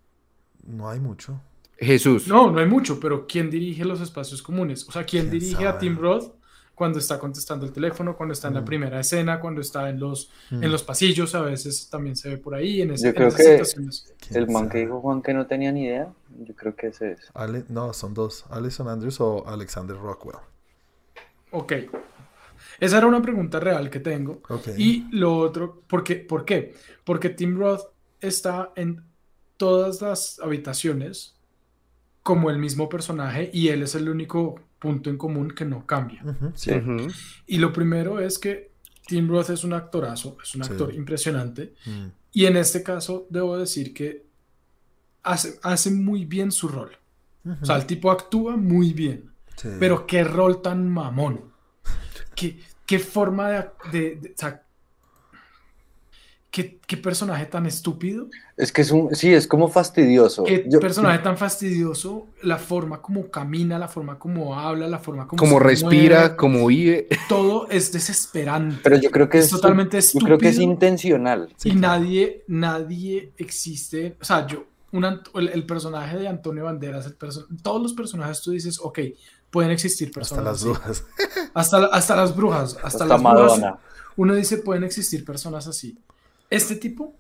No hay mucho. Jesús. No, no hay mucho, pero ¿quién dirige los espacios comunes? O sea, ¿quién ¿Quién dirige a? Tim Roth cuando está contestando el teléfono, cuando está en la Mm. primera escena, cuando está en los, Mm. en los pasillos? A veces también se ve por ahí, en, ese- Yo en creo esas que- situaciones. ¿Quién El man que dijo Juan que no tenía ni idea, yo creo que ese es. Ale- no, son dos. Alison Andrews o Alexander Rockwell. Ok. Esa era una pregunta real que tengo. Ok. Y lo otro, ¿por qué? ¿por qué? Porque Tim Roth está en todas las habitaciones como el mismo personaje y él es el único punto en común que no cambia. Ujú, sí. Ujú. Y lo primero es que Tim Roth es un actorazo, es un Sí. actor impresionante. Mm, Y en este caso debo decir que hace, hace muy bien su rol. O sea, el tipo actúa muy bien. sí. Pero qué rol tan mamón. Qué, qué forma de, de- de- o sea, qué, qué personaje tan estúpido. Es que es un, sí, es como fastidioso. Qué Yo- personaje tan fastidioso. La forma como camina, la forma como habla, la forma como, Como se respira, mueve, como vive. todo es desesperante. pero yo creo que es es, totalmente yo creo que es estúpido. intencional. Sí, y claro. nadie, nadie existe. O sea, yo, un el, el personaje de Antonio Banderas, el perso- todos los personajes tú dices, ok, pueden existir Hasta personas. las así. brujas. Hasta, la- hasta las brujas. Hasta, Hasta las brujas. Madonna. Uno dice, pueden existir personas así. Este tipo,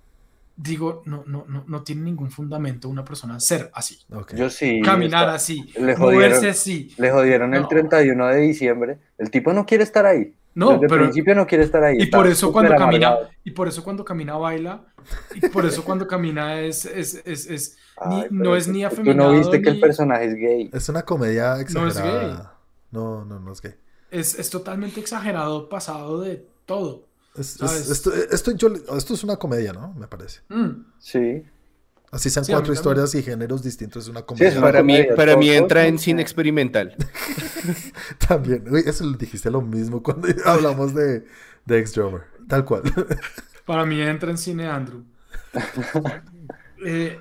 digo, no, no, no, no tiene ningún fundamento una persona ser así. Ok. Yo sí. Caminar está- así. le Moverse jodieron. así. Le jodieron el No. 31 de diciembre. El tipo no quiere estar ahí. No, Desde el pero... principio no quiere estar ahí. Y por eso cuando camina, amargado. y por eso cuando camina baila, y por eso cuando camina es, es, es, es- ni- Ay, no pero es ni Tú no afeminado, viste que el ni- personaje es gay. Es una comedia No es exagerada. gay. No, no, no es gay. es, es totalmente exagerado, pasado de todo. Es- esto, esto, yo- esto es una comedia, ¿no? Me parece. Mm. Sí. Así sean Sí, cuatro también. historias y géneros distintos, es una comedia. Para mí, para mí entra en cine experimental. También. Uy, eso lo dijiste lo mismo cuando hablamos de, de Ex-Drummer. Tal cual. Para mí entra en cine Andrew. Eh,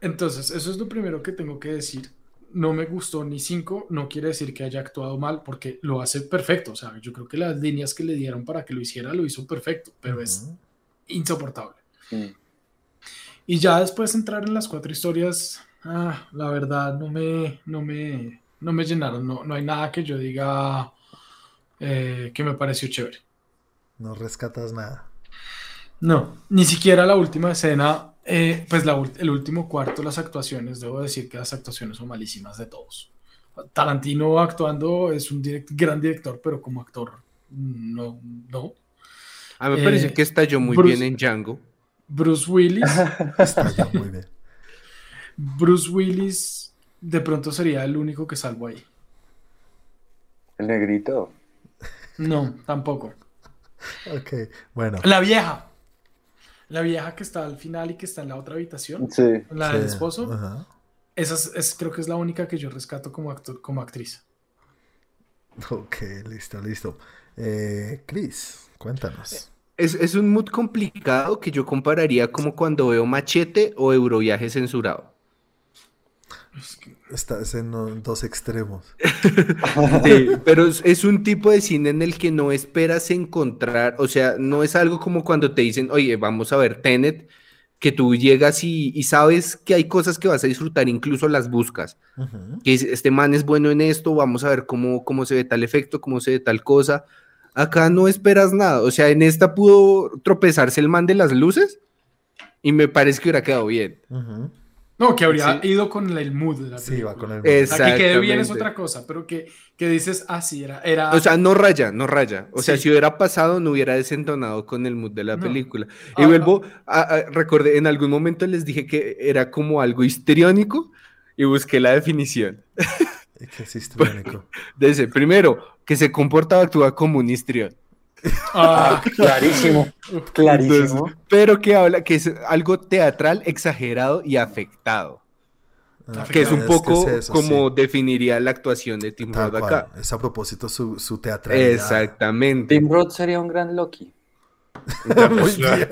entonces, eso es lo primero que tengo que decir. No me gustó ni cinco, no quiere decir que haya actuado mal, porque lo hace perfecto. O sea, yo creo que las líneas que le dieron para que lo hiciera lo hizo perfecto, pero es insoportable. Mm. Y ya después entrar en las cuatro historias, ah, la verdad no me, no me, no me llenaron. No, no hay nada que yo diga eh, que me pareció chévere. No rescatas nada. No, ni siquiera la última escena, eh, pues la el último cuarto, las actuaciones, debo decir que las actuaciones son malísimas de todos. Tarantino actuando es un direct- gran director, pero como actor, no, no. A mí me Eh, parece que estalló muy Bruce- bien en Django. Bruce Willis, Está ya muy bien. Bruce Willis de pronto sería el único que salvo ahí. El negrito. No, tampoco. Ok, bueno. La vieja. La vieja que está al final y que está en la otra habitación, Sí. la del esposo. ajá. Esa es, es- creo que es la única que yo rescato como actor, como actriz. Ok, listo, listo. Eh, Chris, cuéntanos. Es, es un mood complicado que yo compararía como cuando veo Machete o Euroviaje censurado. Estás en uh, dos extremos. Sí, pero es, es un tipo de cine en el que no esperas encontrar, o sea, no es algo como cuando te dicen, oye, vamos a ver Tenet, que tú llegas y, y sabes que hay cosas que vas a disfrutar, incluso las buscas. Ujú. Que dices, este man es bueno en esto, vamos a ver cómo, cómo se ve tal efecto, cómo se ve tal cosa. Acá no esperas nada, o sea, en esta pudo tropezarse el man de las luces y me parece que hubiera quedado bien. No, que habría Sí. ido con el mood de la Sí, va con el. Es- A que quede bien es otra cosa, pero que, que dices, ah, sí, era. era O sea, no raya, no raya. O sea, Sí. si hubiera pasado, no hubiera desentonado con el mood de la No. película. Y Ah, vuelvo a, a- recordé, en algún momento les dije que era como algo histriónico y busqué la definición ¿Y ¿Qué es histriónico? ese. Primero, que se comporta o actúa como un histrión. Ah, Clarísimo. Entonces, Clarísimo. pero que habla que es algo teatral, exagerado y afectado. Ah, Que es un poco es eso, como sí. definiría la actuación de Tim Roth acá. Es a propósito su, su teatralidad. Exactamente. Tim Roth sería un gran Loki. Muy bien.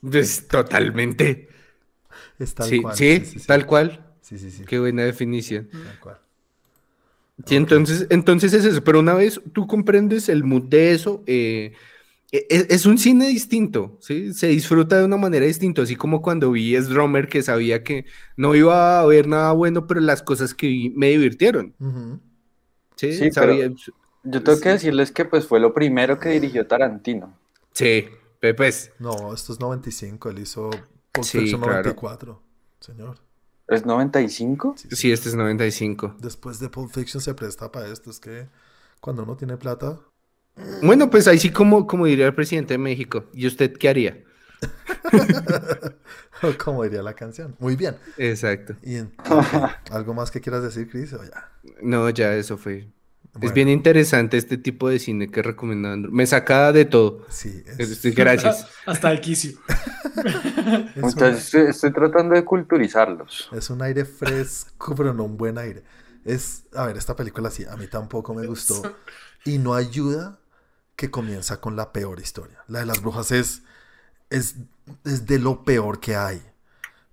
Pues, totalmente. Es tal sí, cual. sí, tal cual. Sí, sí, sí. Qué buena definición. Tal cual. Sí, entonces, entonces es eso. Pero una vez tú comprendes el mood de eso, eh, e- e- es, un cine distinto, ¿sí? Se disfruta de una manera distinta, así como cuando vi Es Drummer, que sabía que no iba a haber nada bueno, pero las cosas que vi me divirtieron. Sí, Sí, sabía- Yo tengo que decirles que pues fue lo primero que dirigió Tarantino. sí, pues, No, esto es 95. Él hizo Pulp Sí, Fiction claro. 94. Señor. ¿Es 95? Sí, sí, este es 95. Después de Pulp Fiction se presta para esto. Es que cuando uno tiene plata. Bueno, pues ahí sí como, como diría el presidente de México. ¿Y usted qué haría? como diría la canción. Muy bien. Exacto. Y en-. ¿Algo más que quieras decir, Chris? O ya. No, ya eso fue. Es bien interesante este tipo de cine que recomendando. Me saca de todo. Sí, es, Gracias. Hasta el quicio. Entonces estoy, estoy tratando de culturizarlos. Es un aire fresco, pero no un buen aire. Es, a ver, esta película sí, a mí tampoco me gustó. Y no ayuda que comienza con la peor historia. La de las brujas es, es, es de lo peor que hay.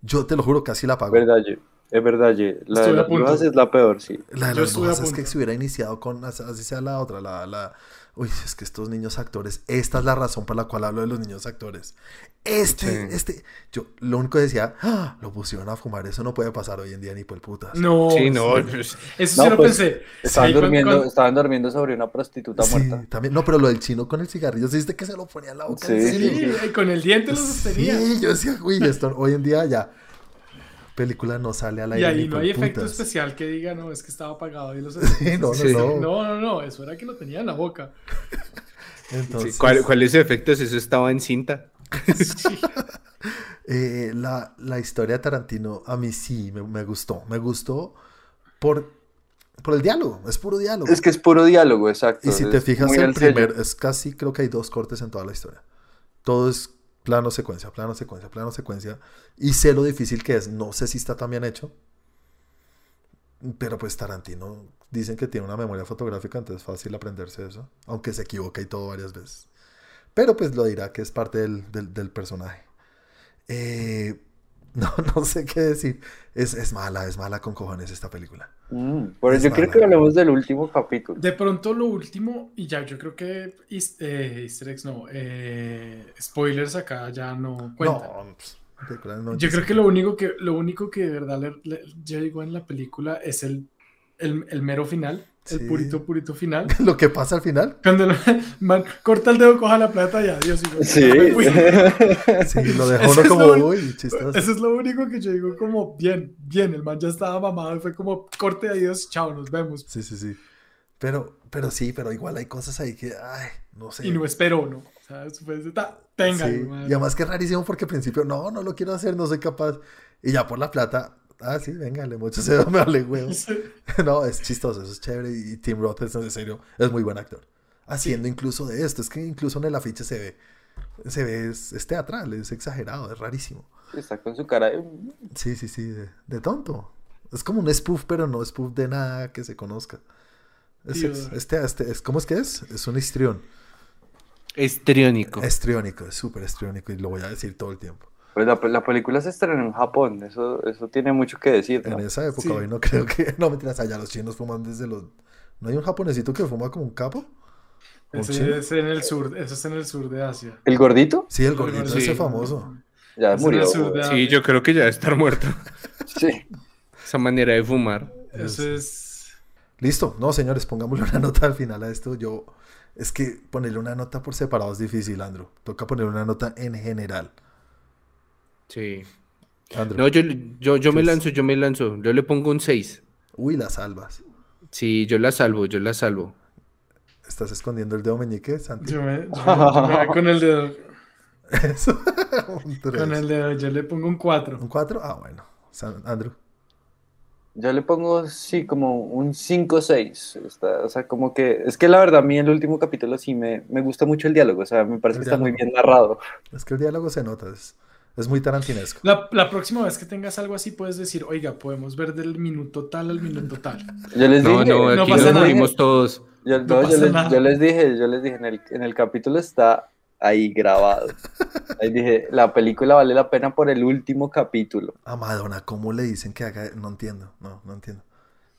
Yo te lo juro, casi la pago. verdad, Ye. Es verdad, Ye. La Estoy de las brujas es la peor, sí. La de Yo las estuve brujas es que se hubiera iniciado con, así sea la otra, la, la... Uy, es que estos niños actores, esta es la razón por la cual hablo de los niños actores. Este, Sí. este, yo lo único que decía, "Ah, lo pusieron a fumar, eso no puede pasar hoy en día ni por putas. No. Sí, no. sí. Eso No, sí lo pues, pensé. Estaban Sí, durmiendo, cuando- estaban durmiendo sobre una prostituta Sí, muerta. también, no, pero lo del chino con el cigarrillo, ¿sí viste que se lo ponía en la boca? Sí. Sí, y con el diente lo sostenía. Sí, yo decía, uy, esto hoy en día ya. Película no sale al Y aire. ahí ni no hay efecto especial que diga, no, es que estaba apagado y los Sí, no, no, Sí. no. No, no, no, eso era que lo tenía en la boca. sí, Entonces, ¿cuál- ¿Cuáles efectos? Eso estaba en cinta. Sí. eh, la, la historia de Tarantino a mí sí me, me gustó. Me gustó por, por el diálogo. Es puro diálogo. Es que es puro diálogo, exacto. y si te fijas, muy el primer es casi, creo que hay dos cortes en toda la historia. Todo es plano secuencia, plano secuencia, plano secuencia. Y sé lo difícil que es. No sé si está tan bien hecho. Pero pues Tarantino dicen que tiene una memoria fotográfica, entonces es fácil aprenderse eso. Aunque se equivoca y todo varias veces. Pero pues lo dirá que es parte del, del- del personaje. Eh, no, no sé qué decir. Es, es mala, es mala con cojones esta película. Mm, pero Es yo creo que hablemos del último capítulo. De pronto lo último, y ya yo creo que is- eh, easter eggs no, eh, spoilers acá ya no cuentan. No, pues, Yo creo 95. que lo único que, lo único que de verdad le, le- llegó en la película es el, el, el mero final, El Sí. purito, purito final. Lo que pasa al final. Cuando el man corta el dedo, coja la plata y adiós. y Sí. Sí, lo dejó Eso uno es como, lo- uy, chistoso. Eso es lo único que yo digo como, bien, bien, el man ya estaba mamado y fue como, corte, adiós, chao, nos vemos. Sí, sí, sí. Pero, pero sí, pero igual hay cosas ahí que, ay, no sé. Y no espero, ¿no? O sea, después de, ta, tenga. Sí. Y además que es rarísimo porque al principio, no, no lo quiero hacer, no soy capaz. Y ya por la plata, ah, sí, venga, le mucho se me vale huevo. No, es chistoso, eso es chévere. Y Tim Roth es en serio, es muy buen actor. Haciendo incluso de esto, es que incluso en el afiche se ve, se ve, es, es teatral, es exagerado, es rarísimo. Está con su cara de... Sí, sí, sí, de, de tonto. Es como un spoof, pero no spoof de nada que se conozca. Es, Tío. es, este, este- es- ¿Cómo es que es? Es un histrión. Estriónico. Estriónico, es súper estriónico y lo voy a decir todo el tiempo. Pues la, la película se estrenó en Japón, eso, eso tiene mucho que decir, ¿no? En esa época, Sí. hoy no creo que. No, mentiras, allá los chinos fuman desde los. ¿No hay un japonesito que fuma como un capo? Ese es en el sur, eso es en el sur de Asia. ¿El gordito? Sí, el gordito, Sí. ese famoso. Ya Ese murió. es de Sí, yo creo que ya debe estar muerto. Sí. Esa manera de fumar. Eso es... Listo, no, señores, pongámosle una nota al final a esto. Yo. Es que ponerle una nota por separado es difícil, Andrew. Toca ponerle una nota en general. Sí. Andrew. No, yo, yo, yo me lanzo, yo me lanzo. Yo le pongo un 6. Uy, las salvas. Sí, yo la salvo, yo la salvo. ¿Estás escondiendo el dedo meñique, Santi? Yo me, yo me- yo me- con el dedo, Eso. un tres. con el dedo, yo le pongo un 4. ¿Un 4? Ah, bueno. San- Andrew. Yo le pongo, sí, como un 5-6. Está- O sea, como que. Es que la verdad, a mí el último capítulo sí me, me gusta mucho el diálogo. O sea, me parece El que está muy bien narrado. Es que el diálogo se nota, es, es muy tarantinesco. La, la próxima vez que tengas algo así puedes decir, oiga, podemos ver del minuto tal al minuto tal. Yo les No, dije. no, no aquí pasa nos nada. morimos todos. Yo, no no, yo pasa les, nada. yo les dije, yo les dije, en el, en el capítulo está ahí grabado. Ahí dije, la película vale la pena por el último capítulo. A Madonna, ¿cómo le dicen que haga? No entiendo, no, no entiendo.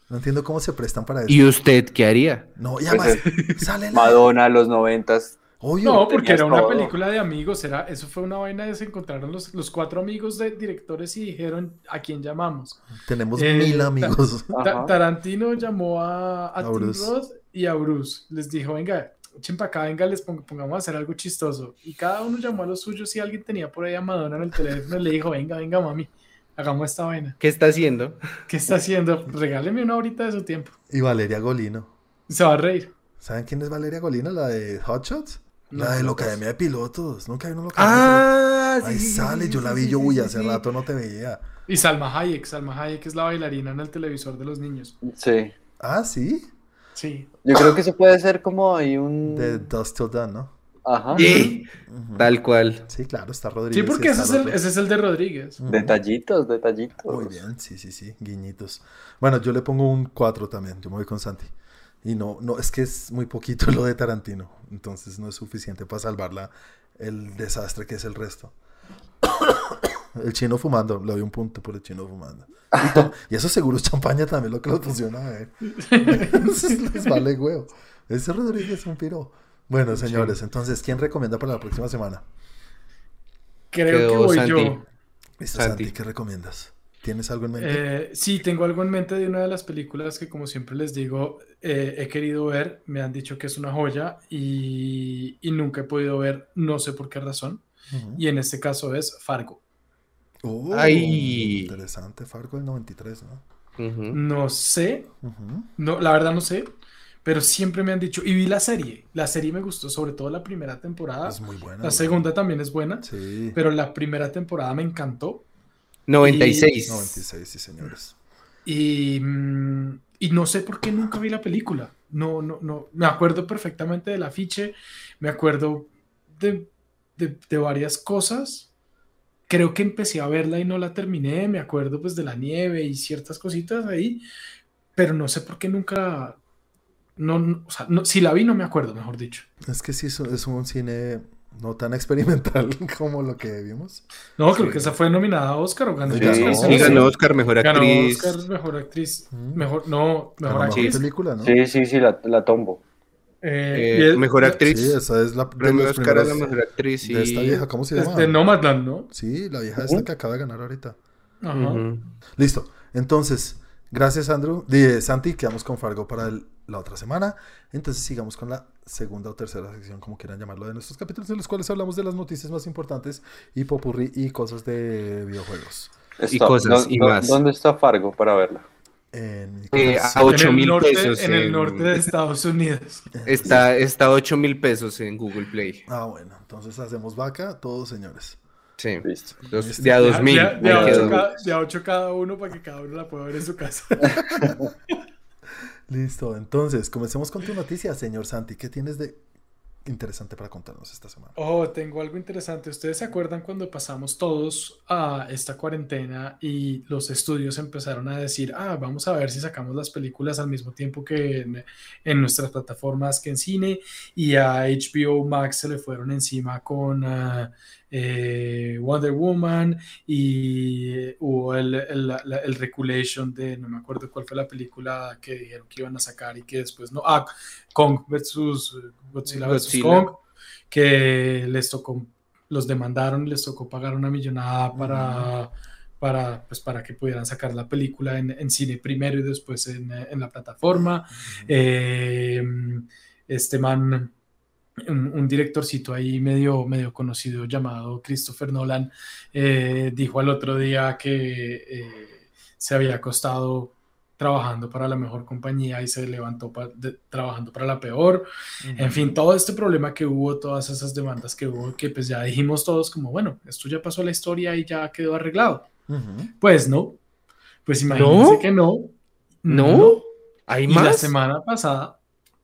No entiendo cómo se prestan para eso. ¿Y usted qué haría? No, y Pues además, sale la... Madonna, los noventas. Obvio. No, porque era una todo. película de amigos, era, eso fue una vaina de se encontraron los, los cuatro amigos de directores y dijeron a quién llamamos. Tenemos Eh, mil amigos. Ta-. Tarantino llamó a, a, A Tim Bruce. Roth y a Bruce. Les dijo, venga, echen para acá, venga, les pong- pongamos a hacer algo chistoso. Y cada uno llamó a los suyos si alguien tenía por ahí a Madonna en el teléfono y le dijo, venga, venga, mami, hagamos esta vaina. ¿Qué está haciendo? ¿Qué está haciendo? Regáleme una horita de su tiempo. Y Valeria Golino. Se va a reír. ¿Saben quién es Valeria Golino? La de Hot Shots. No, la de la Academia de Pilotos. Nunca vino la Academia de Ah, Pilotos. Ahí sale, yo la vi, yo, uy, hace rato no te veía. Y Salma Hayek, Salma Hayek es la bailarina en el televisor de los niños. Sí. Ah, sí. Sí. Yo creo que eso puede ser como ahí un. De Dust Till Dawn, ¿no? Ajá. Sí, tal cual. Sí, claro, está Rodríguez. Sí, porque ese es, el, ese es el de Rodríguez. Detallitos, detallitos. Muy bien, sí, sí, sí, guiñitos. Bueno, yo le pongo un 4 también, yo me voy con Santi. Y no, no, es que es muy poquito lo de Tarantino, entonces no es suficiente para salvarla el desastre que es el resto. El chino fumando, le doy un punto por el chino fumando. Y, eso seguro es champaña también lo que los funciona, eh. Les vale huevo. Ese Rodríguez es un piro. Bueno, señores, entonces, ¿quién recomienda para la próxima semana? Creo Quedó que voy Santi. yo. Listo, Santi. Santi, ¿qué recomiendas? ¿Tienes algo en mente? Eh, sí, tengo algo en mente de una de las películas que, como siempre les digo, eh, he querido ver. Me han dicho que es una joya y, y nunca he podido ver, no sé por qué razón. Ujú. Y en este caso es Fargo. Oh, Ay. Interesante, Fargo del 93, ¿no? Ujú. No sé, Ujú. no, la verdad no sé, pero siempre me han dicho. Y vi la serie. La serie me gustó, sobre todo la primera temporada. Es muy buena. La güey. segunda también es buena, Sí. pero la primera temporada me encantó. 96. 96, sí, señores. Y, mm, y no sé por qué nunca vi la película. No, no, no. Me acuerdo perfectamente del afiche, me acuerdo de, de- de varias cosas. Creo que empecé a verla y no la terminé. Me acuerdo pues de la nieve y ciertas cositas ahí, pero no sé por qué nunca. No, no, o sea, no- si la vi, no me acuerdo, mejor dicho. Es que sí, es un cine no tan experimental como lo que vimos. No, creo Sí. que esa fue nominada a Oscar o ganó Sí, Oscar, ganó. sí, Y ganó Oscar, mejor Ganó actriz. Oscar, mejor actriz. Mm. Mejor, no, mejor actriz. película, ¿no? Sí, sí, sí, la, la tombo. Eh, Eh, y mejor actriz. Sí, esa es la de, Premio los Oscar a la mejor actriz. de esta y- vieja, ¿cómo se llama? de Nomadland, ¿no? Sí, la vieja esta que acaba de ganar ahorita. Ajá. Listo. Entonces, gracias, Andrew. Di- Santi, quedamos con Fargo para el la otra semana. Entonces sigamos con la segunda o tercera sección, como quieran llamarlo, de nuestros capítulos en los cuales hablamos de las noticias más importantes y popurrí y cosas de videojuegos. Y cosas y más. ¿Dónde está Fargo para verla? En Eh, a 8 en el mil pesos. en el en- norte de Estados Unidos. Está, está 8 mil pesos en Google Play. Ah, bueno, entonces hacemos vaca, todos señores. Sí. Listo. Dos- de a 2 mil. De, a- de a ocho quedo. ca- de a ocho cada uno para que cada uno la pueda ver en su casa. Listo, entonces comencemos con tu noticia, señor Santi. ¿Qué tienes de interesante para contarnos esta semana? Oh, tengo algo interesante. ¿Ustedes se acuerdan cuando pasamos todos a esta cuarentena y los estudios empezaron a decir, ah, vamos a ver si sacamos las películas al mismo tiempo que en, nuestras plataformas que en cine? Y a HBO Max se le fueron encima con ah, eh, Wonder Woman y hubo el, el, la- el Reculation de, no me acuerdo cuál fue la película que dijeron que iban a sacar y que después no, ah, Kong versus eh, Godzilla versus Godzilla. Kong, que les tocó, los demandaron, les tocó pagar una millonada para, para, pues, para que pudieran sacar la película en, en cine primero y después en, en la plataforma. Eh, este man, un, un directorcito ahí medio, medio conocido llamado Christopher Nolan, eh, dijo al otro día que eh, se había acostado trabajando para la mejor compañía y se levantó pa- de- trabajando para la peor. En fin, todo este problema que hubo, todas esas demandas que hubo, que pues ya dijimos todos como, bueno, esto ya pasó la historia y ya quedó arreglado. Ujú. Pues no, pues imagínense ¿No? que no. ¿No? ¿Hay Y la más? semana pasada,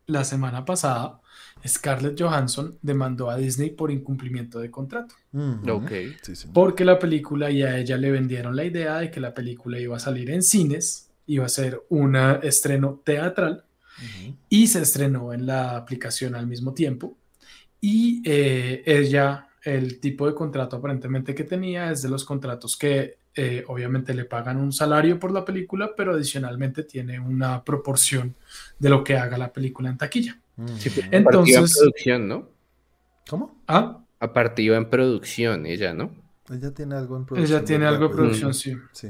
la semana pasada, Scarlett Johansson demandó a Disney por incumplimiento de contrato, Ujú. Ok. Sí, señor. porque la película y a ella le vendieron la idea de que la película iba a salir en cines, iba a ser un estreno teatral y se estrenó en la aplicación al mismo tiempo. Y eh, ella, el tipo de contrato aparentemente que tenía es de los contratos que eh, obviamente le pagan un salario por la película, pero adicionalmente tiene una proporción de lo que haga la película en taquilla. Sí, Ujú. en Entonces- en producción, ¿no? ¿Cómo? Ah, A partido en producción, ella, ¿no? Ella tiene algo en producción. ella tiene algo de Pues, producción, sí. Sí.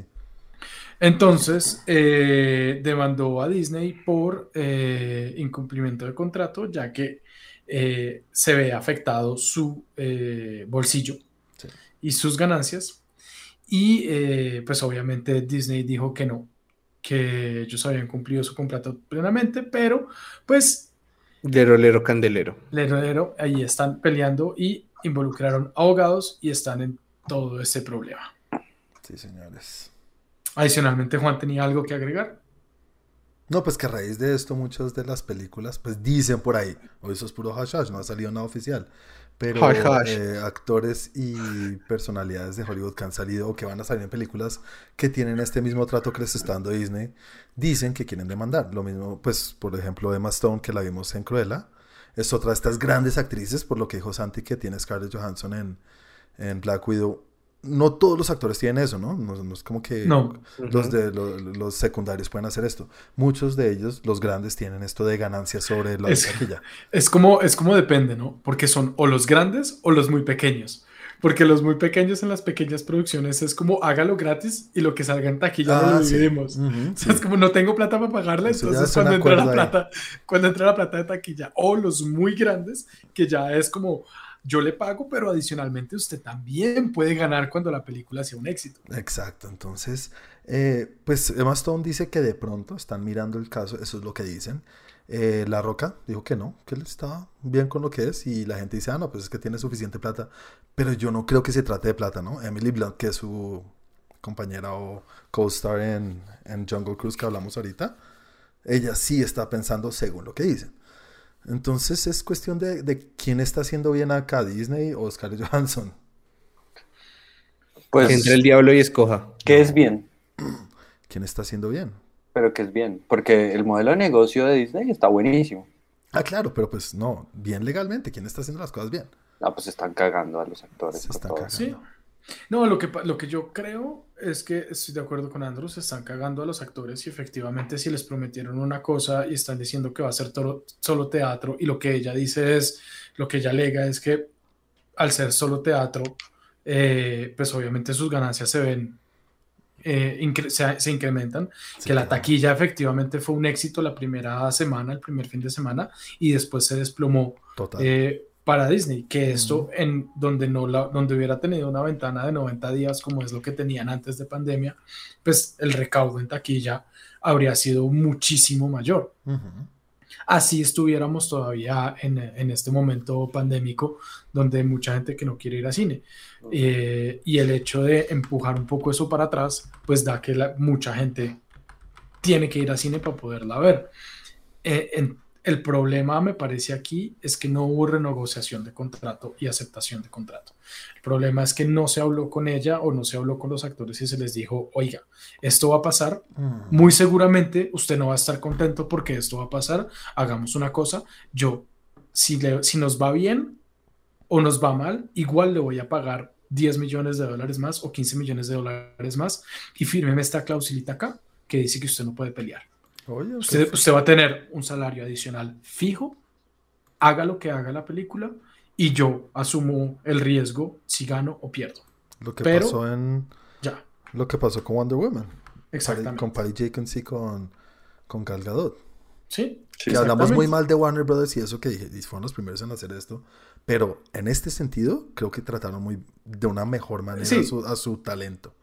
Entonces, eh, demandó a Disney por eh, incumplimiento de contrato, ya que eh, se ve afectado su eh, bolsillo Sí. y sus ganancias. Y eh, pues obviamente Disney dijo que no, que ellos habían cumplido su contrato plenamente, pero pues De rolero candelero. Lerero ahí están peleando y involucraron abogados y están en todo ese problema. Sí, señores. Adicionalmente, Juan tenía algo que agregar. No, pues que a raíz de esto muchas de las películas pues dicen por ahí, o eso es puro hash hash, no ha salido nada oficial, pero eh, actores y personalidades de Hollywood que han salido o que van a salir en películas que tienen este mismo trato que les está dando Disney, dicen que quieren demandar. Lo mismo, pues, por ejemplo, Emma Stone, que la vimos en Cruella, es otra de estas grandes actrices, por lo que dijo Santi, que tiene Scarlett Johansson en, en Black Widow. No todos los actores tienen eso, ¿no? No, no es como que No. los, de, lo- los secundarios pueden hacer esto. Muchos de ellos, los grandes, tienen esto de ganancia sobre la Es- taquilla. Es como, es como depende, ¿no? Porque son o los grandes o los muy pequeños. Porque los muy pequeños en las pequeñas producciones es como hágalo gratis y lo que salga en taquilla Ah, lo sí. dividimos. Ujú, O sea, sí. es como no tengo plata para pagarla, Eso entonces cuando entra la acuerdo ahí. plata, cuando entra la plata de taquilla, o los muy grandes, que ya es como yo le pago, pero adicionalmente usted también puede ganar cuando la película sea un éxito. Exacto, entonces, eh, pues Emma Stone dice que de pronto están mirando el caso, eso es lo que dicen. Eh, la Roca dijo que no, que él estaba bien con lo que es y la gente dice, ah, no, pues es que tiene suficiente plata, pero yo no creo que se trate de plata, ¿no? Emily Blunt, que es su compañera o co-star en, en Jungle Cruise que hablamos ahorita, ella sí está pensando según lo que dicen. Entonces es cuestión de, de quién está haciendo bien acá, Disney o Scarlett Johansson. Pues, Que entre el diablo y escoja. ¿qué es bien? ¿Quién está haciendo bien? Pero que es bien, porque el modelo de negocio de Disney está buenísimo. Ah, claro, pero pues no, bien legalmente, ¿quién está haciendo las cosas bien? Ah, pues están cagando a los actores. Se están cagando. Sí. No, lo que, lo que yo creo es que estoy de acuerdo con Andrew, se están cagando a los actores y efectivamente si les prometieron una cosa y están diciendo que va a ser toro- solo teatro y lo que ella dice es, lo que ella alega es que al ser solo teatro, eh, pues obviamente sus ganancias se ven eh, incre- se, se incrementan, que la taquilla efectivamente fue un éxito la primera semana, el primer fin de semana, y después se desplomó Total. eh, para Disney, que esto en donde no la, donde hubiera tenido una ventana de 90 días como es lo que tenían antes de pandemia, pues el recaudo en taquilla habría sido muchísimo mayor. Así estuviéramos todavía en, en este momento pandémico donde hay mucha gente que no quiere ir al cine. Eh, y el hecho de empujar un poco eso para atrás, pues da que la- mucha gente tiene que ir al cine para poderla ver. Eh, en- el problema, me parece aquí, es que no hubo renegociación de contrato y aceptación de contrato. El problema es que no se habló con ella o no se habló con los actores y se les dijo, oiga, esto va a pasar, Mm. muy seguramente usted no va a estar contento porque esto va a pasar. Hagamos una cosa, yo, si, le- si nos va bien o nos va mal, igual le voy a pagar 10 millones de dólares más o 15 millones de dólares más y fírmeme esta clausulita acá que dice que usted no puede pelear. Oye, Usted, usted va a tener un salario adicional fijo, haga lo que haga la película y yo asumo el riesgo si gano o pierdo. lo que pero- pasó en Ya, lo que pasó con Wonder Woman, exactamente. con Patty Jenkins y con con Gal Gadot. Sí, Sí, que hablamos muy mal de Warner Brothers y eso que dije, y fueron los primeros en hacer esto, pero en este sentido creo que trataron muy de una mejor manera Sí. a, su, a su talento.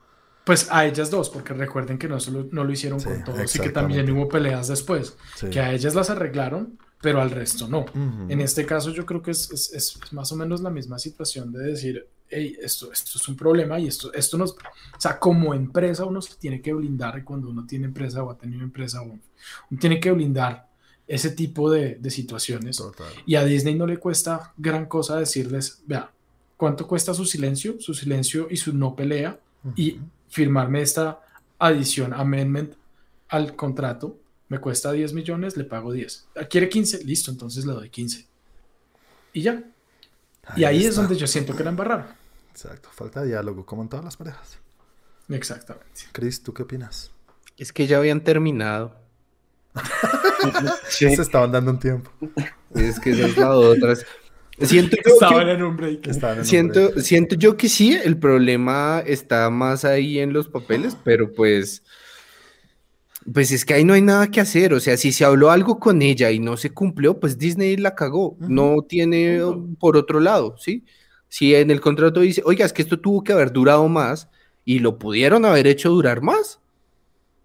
Pues a ellas dos, porque recuerden que no, solo, no lo hicieron Sí, con todos y que también hubo peleas después, Sí. que a ellas las arreglaron, pero al resto no. Ujú. En este caso yo creo que es, es- es más o menos la misma situación de decir, hey, esto, esto es un problema y esto, esto nos... O sea, como empresa uno se tiene que blindar y cuando uno tiene empresa o ha tenido empresa, uno, uno tiene que blindar ese tipo de, de situaciones. Total. Y a Disney no le cuesta gran cosa decirles, vea, ¿cuánto cuesta su silencio? Su silencio y su no pelea y Ujú. Firmarme esta adición, amendment al contrato, me cuesta 10 millones, le pago 10. ¿Quiere 15? Listo, entonces le doy 15. Y ya. y ahí es donde yo siento que la embarraron. Exacto, falta diálogo, como en todas las parejas. Exactamente. Chris, ¿tú qué opinas? Es que ya habían terminado. Sí. Se estaban dando un tiempo. Es que esa es la otra. Siento yo Estaban que, en un break. Estaban en un siento, break. siento yo que sí, el problema está más ahí en los papeles, pero pues, pues es que ahí no hay nada que hacer. O sea, si se habló algo con ella y no se cumplió, pues Disney la cagó. No tiene por otro lado, ¿sí? Si en el contrato dice, oiga, es que esto tuvo que haber durado más y lo pudieron haber hecho durar más,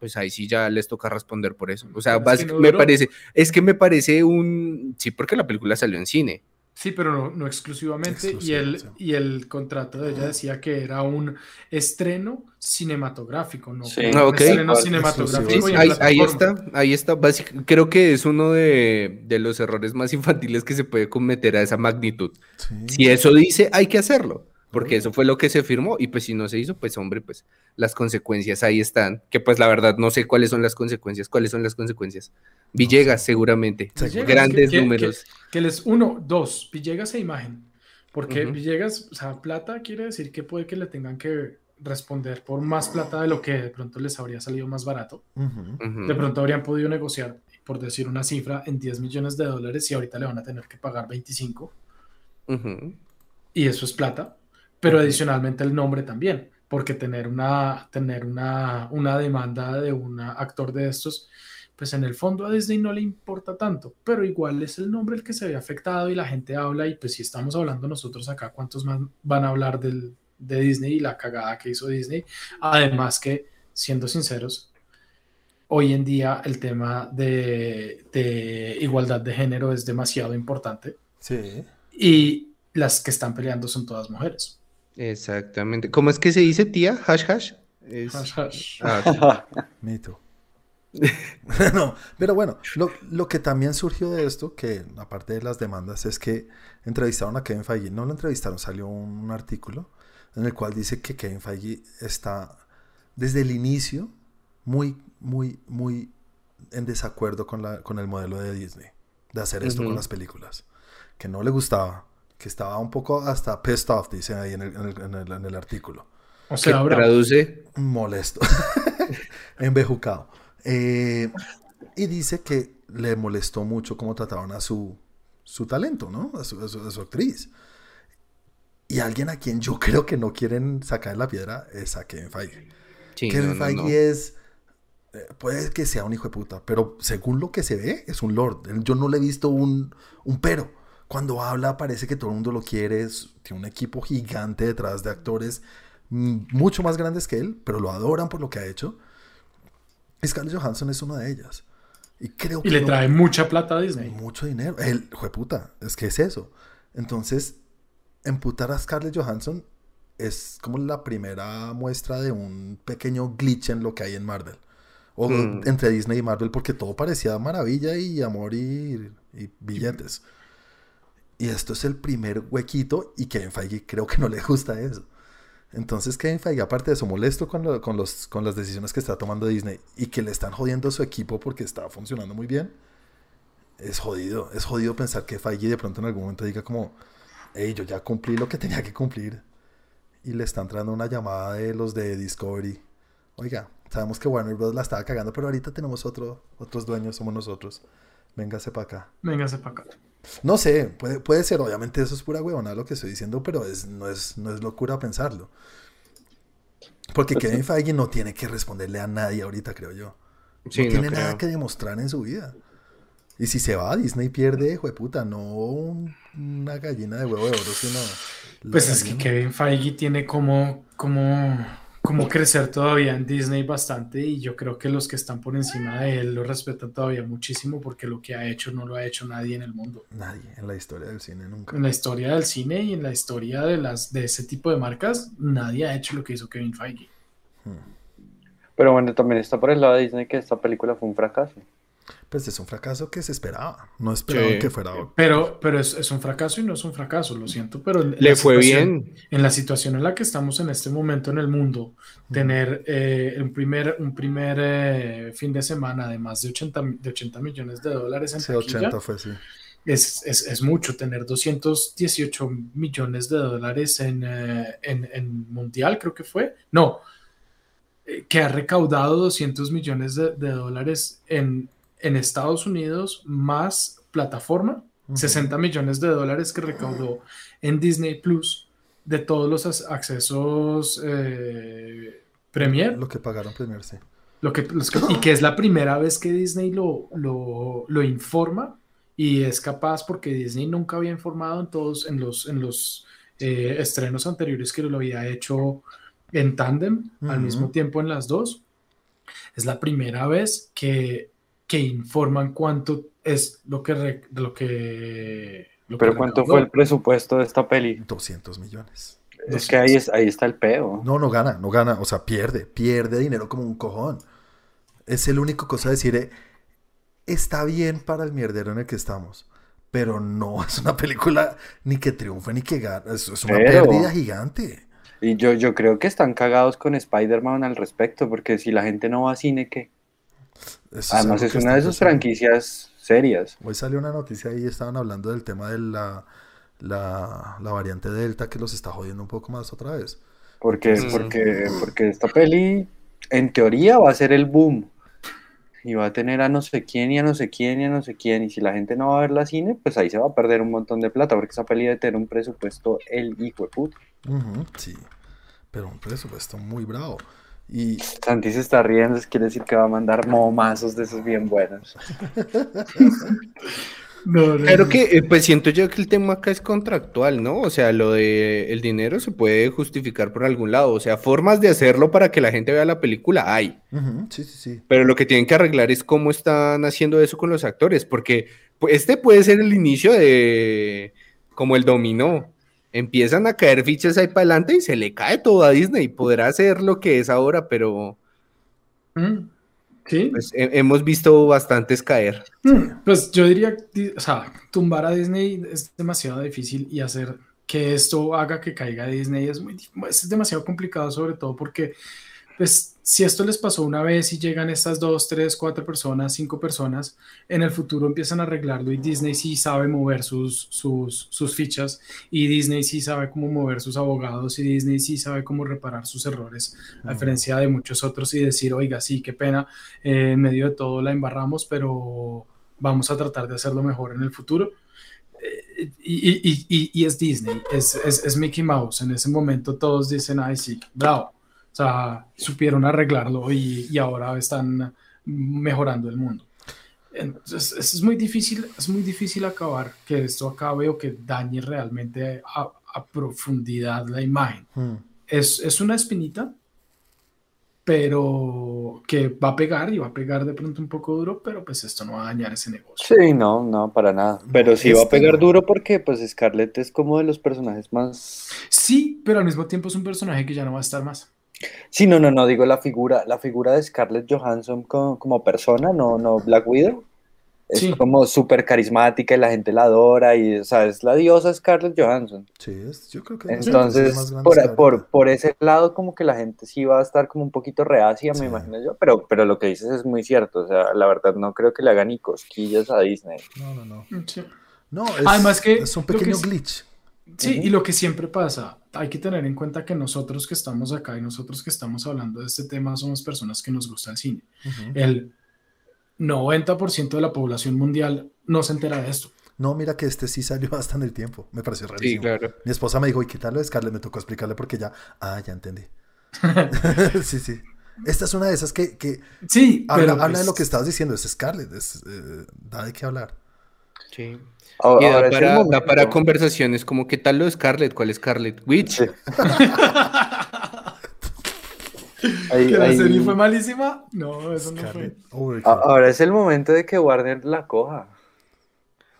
pues ahí sí ya les toca responder por eso. O sea, Pero es que básic- no me parece, es que me parece un, sí, porque la película salió en cine. Sí, pero no, no exclusivamente. Y, el, sí. y el contrato de ella decía que era un estreno cinematográfico, no Sí. Ah, un ok. estreno cinematográfico. Sí, ahí, está, ahí está. Creo que es uno de, de los errores más infantiles que se puede cometer a esa magnitud. Sí. Si eso dice, hay que hacerlo, porque eso fue lo que se firmó y pues si no se hizo, pues hombre, pues las consecuencias ahí están, que pues la verdad no sé cuáles son las consecuencias, cuáles son las consecuencias. Villegas, seguramente, Villegas, grandes que- que- números. Que les, uno, dos, Villegas e imagen. Porque Ujú. Villegas, o sea, plata quiere decir que puede que le tengan que responder por más plata de lo que de pronto les habría salido más barato. De pronto habrían podido negociar, por decir una cifra, en 10 millones de dólares y ahorita le van a tener que pagar 25. Ujú. Y eso es plata. Pero adicionalmente el nombre también. Porque tener una, tener una, una demanda de un actor de estos, pues en el fondo a Disney no le importa tanto, pero igual es el nombre el que se ve afectado y la gente habla y pues si estamos hablando nosotros acá, ¿cuántos más van a hablar del, de Disney y la cagada que hizo Disney? Además que, siendo sinceros, hoy en día el tema de, de igualdad de género es demasiado importante Sí. y las que están peleando son todas mujeres. Exactamente. ¿Cómo es que se dice, tía? Hash hash. Es- Hash, hash. Ah, too. no, pero bueno, lo, lo que también surgió de esto, que aparte de las demandas, es que entrevistaron a Kevin Feige. No lo entrevistaron, salió un, un artículo en el cual dice que Kevin Feige está desde el inicio muy, muy, muy en desacuerdo con, la, con el modelo de Disney, de hacer esto con las películas. Que no le gustaba, que estaba un poco hasta pissed off, dice ahí en el, en el- en el- en el artículo O Que sea, bravo. traduce. molesto, embejucado. Eh, y dice que le molestó mucho cómo trataban a su, su talento, ¿no? A su, a su- a su actriz. Y alguien a quien yo creo que no quieren sacar la piedra es a Kevin Feige. Sí, Kevin no, no, Feige no. es. eh, Puede que sea un hijo de puta, pero según lo que se ve, es un lord. Yo no le he visto un, un pero. Cuando habla, parece que todo el mundo lo quiere. es- tiene un equipo gigante detrás de actores mm, mucho más grandes que él, pero lo adoran por lo que ha hecho. Scarlett Johansson es una de ellas. Y creo que Y le no- trae mucha plata a Disney. mucho dinero. El puta, es que es eso. Entonces, emputar a Scarlett Johansson es como la primera muestra de un pequeño glitch en lo que hay en Marvel. O Mm. entre Disney y Marvel, porque todo parecía maravilla y amor y, y billetes. Y esto es el primer huequito y Kevin Feige creo que no le gusta eso. Entonces Kevin Feige, aparte de eso, molesto con, lo- con, los, con las decisiones que está tomando Disney y que le están jodiendo a su equipo porque está funcionando muy bien, es jodido. Es jodido pensar que Feige de pronto en algún momento diga como, hey, yo ya cumplí lo que tenía que cumplir. Y le están trayendo una llamada de los de Discovery. Oiga, sabemos que Warner Bros. la estaba cagando, pero ahorita tenemos otro, otros dueños, somos nosotros. Véngase para acá. Véngase para acá. No sé, puede, puede ser, obviamente eso es pura huevona lo que estoy diciendo, pero es, no, es, no es locura pensarlo. Porque. Kevin Feige no tiene que responderle a nadie ahorita, creo yo. Sí, no tiene nada que demostrar en su vida. Y si se va, Disney pierde, hijo de puta, no un- una gallina de huevo de oro, sino... Pues es que. Kevin Feige tiene como, como, como crecer todavía en Disney bastante y yo creo que los que están por encima de él lo respetan todavía muchísimo porque lo que ha hecho no lo ha hecho nadie en el mundo. Nadie en la historia del cine nunca. En la historia del cine y en la historia de, las, de ese tipo de marcas, nadie ha hecho lo que hizo Kevin Feige. Pero bueno, también está por el lado de Disney que esta película fue un fracaso. Pues es un fracaso que se esperaba. No esperaban Sí. que fuera... Pero, pero es, es un fracaso y no es un fracaso, lo siento, pero Le fue bien. en la situación en la que estamos en este momento en el mundo, tener eh, un primer, un primer eh, fin de semana de más de 80, mi- de 80 millones de dólares en Sí, taquilla, 80 fue, sí. es, es, es mucho. Tener 218 millones de dólares en, eh, en, en mundial, creo que fue. No, eh, que ha recaudado 200 millones de, de dólares en, en Estados Unidos más plataforma. Ujú. 60 millones de dólares que recaudó en Disney Plus de todos los accesos eh, Premier, Lo que pagaron primero, sí. lo que, los que- y que es la primera vez que Disney lo, lo, lo informa y es capaz porque Disney nunca había informado en todos en los, en los eh, estrenos anteriores que lo había hecho en tándem al mismo tiempo en las dos. Es la primera vez que, que informan cuánto es lo que, re- lo que, lo que Pero ¿cuánto recaudó. fue el presupuesto de esta peli? 200 millones. Es que ahí, es, ahí está el peo. No, no gana, no gana. O sea, pierde, pierde dinero como un cojón. Es el único cosa de decir, eh, está bien para el mierdero en el que estamos, pero no es una película ni que triunfe ni que gane. Es, es una Pero- pérdida gigante. Y yo, yo creo que están cagados con Spider-Man al respecto, porque si la gente no va a cine, ¿qué? Eso Además es una de sus franquicias serias. Hoy salió una noticia ahí, estaban hablando del tema de la, la, la variante Delta que los está jodiendo un poco más otra vez. Porque, Mm. porque, porque esta peli, en teoría, va a ser el boom. Y va a tener a no sé quién y a no sé quién y a no sé quién. Y si la gente no va a ver la cine, pues ahí se va a perder un montón de plata, porque esa peli debe tener un presupuesto el hijo de puta. Sí, pero un presupuesto muy bravo. Y Santi se está riendo, eso quiere decir que va a mandar momazos de esos bien buenos. No, no, Claro que, eh, pues siento yo que el tema acá es contractual, ¿no? O sea, lo de el dinero se puede justificar por algún lado. O sea, formas de hacerlo para que la gente vea la película hay. sí, sí, sí. Pero lo que tienen que arreglar es cómo están haciendo eso con los actores, porque pues, este puede ser el inicio de como el dominó. Empiezan a caer fichas ahí para adelante y se le cae todo a Disney. Podrá ser lo que es ahora, pero Mm, Sí, pues, he- hemos visto bastantes caer. Mm, Pues yo diría, di- o sea, tumbar a Disney es demasiado difícil y hacer que esto haga que caiga Disney es muy, es demasiado complicado, sobre todo porque, pues, si esto les pasó una vez y llegan estas dos, tres, cuatro personas, cinco personas, en el futuro empiezan a arreglarlo y Disney sí sabe mover sus, sus, sus fichas y Disney sí sabe cómo mover sus abogados y Disney sí sabe cómo reparar sus errores, a diferencia de muchos otros y decir, oiga, sí, qué pena, eh, en medio de todo la embarramos, pero vamos a tratar de hacerlo mejor en el futuro. Eh, Y, y- y- y- y es Disney, es, es, es Mickey Mouse. En ese momento todos dicen, ay, sí, bravo. O sea, supieron arreglarlo y, y ahora están mejorando el mundo. Entonces, es muy difícil, es muy difícil acabar que esto acabe o que dañe realmente a, a profundidad la imagen. Hmm. Es, es una espinita, pero que va a pegar y va a pegar de pronto un poco duro, pero pues esto no va a dañar ese negocio. Sí, no, no, para nada. Pero sí va a este pegar no. duro porque pues Scarlett es como de los personajes más... Sí, pero al mismo tiempo es un personaje que ya no va a estar más. Sí, no, no, no, digo la figura, la figura de Scarlett Johansson como, como persona, no, no Black Widow. Es Sí. como súper carismática y la gente la adora y, o sea, es la diosa Scarlett Johansson. Sí, es- yo creo que es Entonces, grandes por, que por, por ese lado, como que la gente sí va a estar como un poquito reacia, Sí. me imagino yo, pero, pero lo que dices es muy cierto, o sea, la verdad no creo que le hagan ni cosquillas a Disney. No, no, no. Sí. No, es, Además que es un que pequeño es- glitch. Sí, Ujú. y lo que siempre pasa, hay que tener en cuenta que nosotros que estamos acá y nosotros que estamos hablando de este tema somos personas que nos gusta el cine. Ujú. El 90% de la población mundial no se entera de esto. No, mira que este sí salió hasta en el tiempo. Me pareció Sí, rarísimo. claro. Mi esposa me dijo, ¿y qué tal lo de Scarlett? Me tocó explicarle porque ya. Ah, ya entendí. sí, sí. Esta es una de esas que, que Sí, habla, pero habla de pues, lo que estabas diciendo. Es Scarlett. Es, eh, da de qué hablar. Sí. Ahora, Y da ahora es el para, da momento. para conversaciones como ¿qué tal lo de Scarlett? ¿Cuál es Scarlett? Witch. Sí. Ahí- que la ahí- serie fue malísima. No, eso no fue. Scarlett Overkill. a- ahora es el momento de que Warner la coja.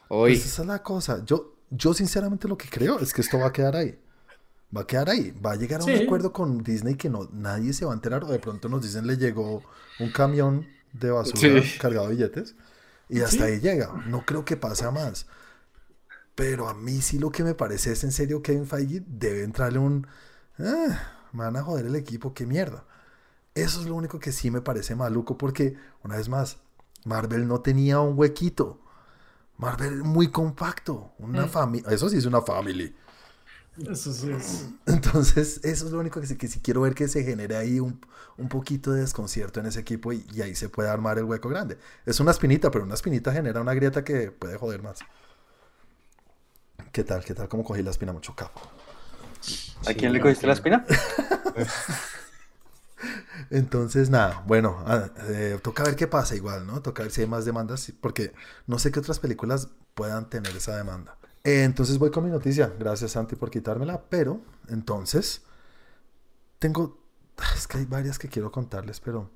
Hoy. Pues esa es la cosa. Yo, yo sinceramente lo que creo es que esto va a quedar ahí. Va a quedar ahí. Va a llegar a un Sí. acuerdo con Disney que no, nadie se va a enterar. O de pronto nos dicen le llegó un camión de basura Sí. cargado de billetes. Y hasta Sí. ahí llega. No creo que pase a más. Pero a mí sí lo que me parece es en serio Kevin Feige debe entrarle un... "Ah, me van a joder el equipo, qué mierda. Eso es lo único que sí me parece maluco porque, una vez más, Marvel no tenía un huequito. Marvel muy compacto. Una Mm. familia. Eso sí es una family. Eso sí es. Entonces, eso es lo único que sí, que sí quiero ver que se genere ahí un, un poquito de desconcierto en ese equipo y, y ahí se puede armar el hueco grande. Es una espinita, pero una espinita genera una grieta que puede joder más. ¿Qué tal? ¿Qué tal? ¿Cómo cogí la espina? Mucho capo. ¿A quién le cogiste la espina? Entonces, nada, bueno, ah, eh, toca ver qué pasa igual, ¿no? Toca ver si hay más demandas, porque no sé qué otras películas puedan tener esa demanda. Eh, entonces voy con mi noticia, gracias Santi por quitármela, pero entonces tengo, es que hay varias que quiero contarles, pero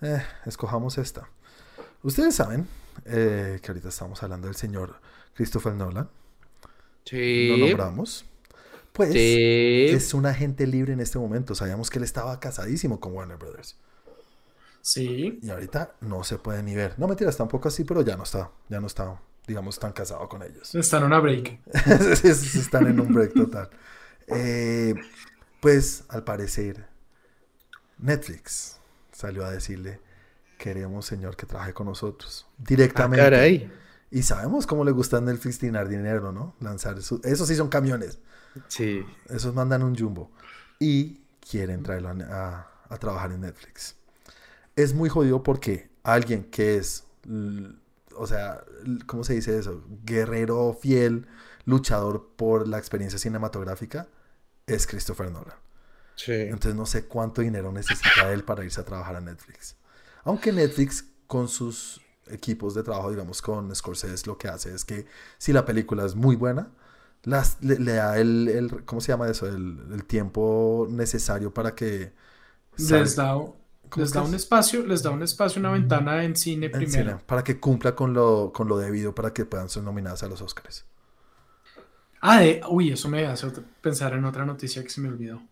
eh, escojamos esta. Ustedes saben eh, que ahorita estamos hablando del señor Christopher Nolan, lo nombramos. Pues Sí. es un agente libre en este momento, sabíamos que él estaba casadísimo con Warner Brothers. Sí. Y ahorita no se puede ni ver. No mentiras, tampoco así, pero ya no está, ya no está, digamos, tan casado con ellos. Está en una break. Están en un break total. Eh, pues, al parecer, Netflix salió a decirle, queremos, señor, que trabaje con nosotros. Ah, Directamente. caray. Y sabemos cómo le gusta a Netflix tirar dinero, ¿no? Lanzar eso. Esos sí son camiones. Sí. Esos mandan un jumbo. Y quieren traerlo a, a- a trabajar en Netflix. Es muy jodido porque alguien que es, o sea, ¿cómo se dice eso? Guerrero fiel, luchador por la experiencia cinematográfica, es Christopher Nolan. Sí. Entonces no sé cuánto dinero necesita él para irse a trabajar a Netflix. Aunque Netflix con sus equipos de trabajo, digamos con Scorsese, lo que hace es que si la película es muy buena, las, le, le da el, el- ¿cómo se llama eso? El, el tiempo necesario para que... Les da, ¿Cómo les da un espacio, les da un espacio, una ventana en cine en primero. cine, para que cumpla con lo, con lo debido para que puedan ser nominadas a los Oscars. Ah, de, uy, eso me hace pensar en otra noticia que se me olvidó.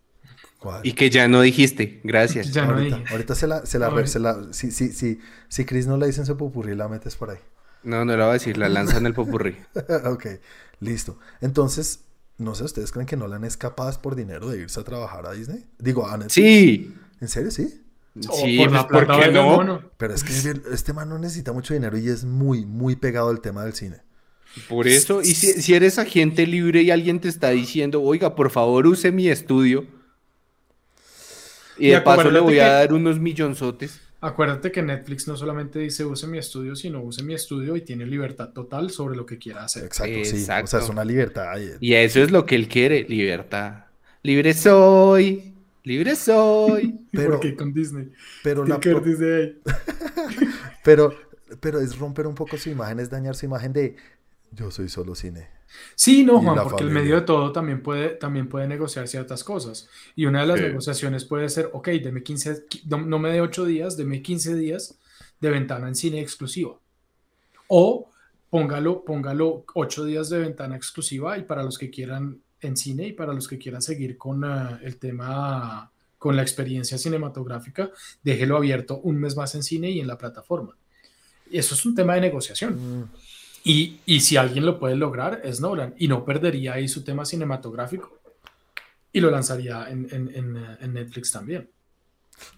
¿Cuál? Y que ya no dijiste. Gracias. Ya no ahorita, dije. ahorita se la, se la, Ahorita. se la- si, si, si, si Chris no la dice en su popurrí, la metes por ahí. No, no la voy a decir. La lanzan el popurrí. ok, listo. Entonces, no sé, ¿ustedes creen que Nolan es capaz por dinero de irse a trabajar a Disney? Digo, a Netflix. Sí. ¿En serio? Sí. Sí, por pues, la ¿por qué no? Pero es que este man no necesita mucho dinero y es muy, muy pegado al tema del cine. Por eso, y si, si eres agente libre y alguien te está diciendo, oiga, por favor use mi estudio. Y Y de paso le voy a que- dar unos millonzotes. Acuérdate que Netflix no solamente dice use mi estudio, sino use mi estudio y tiene libertad total sobre lo que quiera hacer. Exacto, sí. O Exacto. sea, es una libertad. Y eso es lo que él quiere, libertad. Libre soy. Libre soy. Pero- ¿Por qué con Disney? Pero, la, Disney pero, pero es romper un poco su imagen, es dañar su imagen de yo soy solo cine. Sí, no, Juan, porque el medio de todo también puede, también puede negociar ciertas cosas. Y una de las Sí. negociaciones puede ser, ok, deme 15, qui- no, no me dé 8 días, deme 15 días de ventana en cine exclusiva. O póngalo, póngalo 8 días de ventana exclusiva y para los que quieran en cine y para los que quieran seguir con ah, el tema, con la experiencia cinematográfica, déjelo abierto un mes más en cine y en la plataforma. Y eso es un tema de negociación. Mm, Y, y si alguien lo puede lograr, es Nolan. Y no perdería ahí su tema cinematográfico. Y lo lanzaría en, en- en, eh, en Netflix también.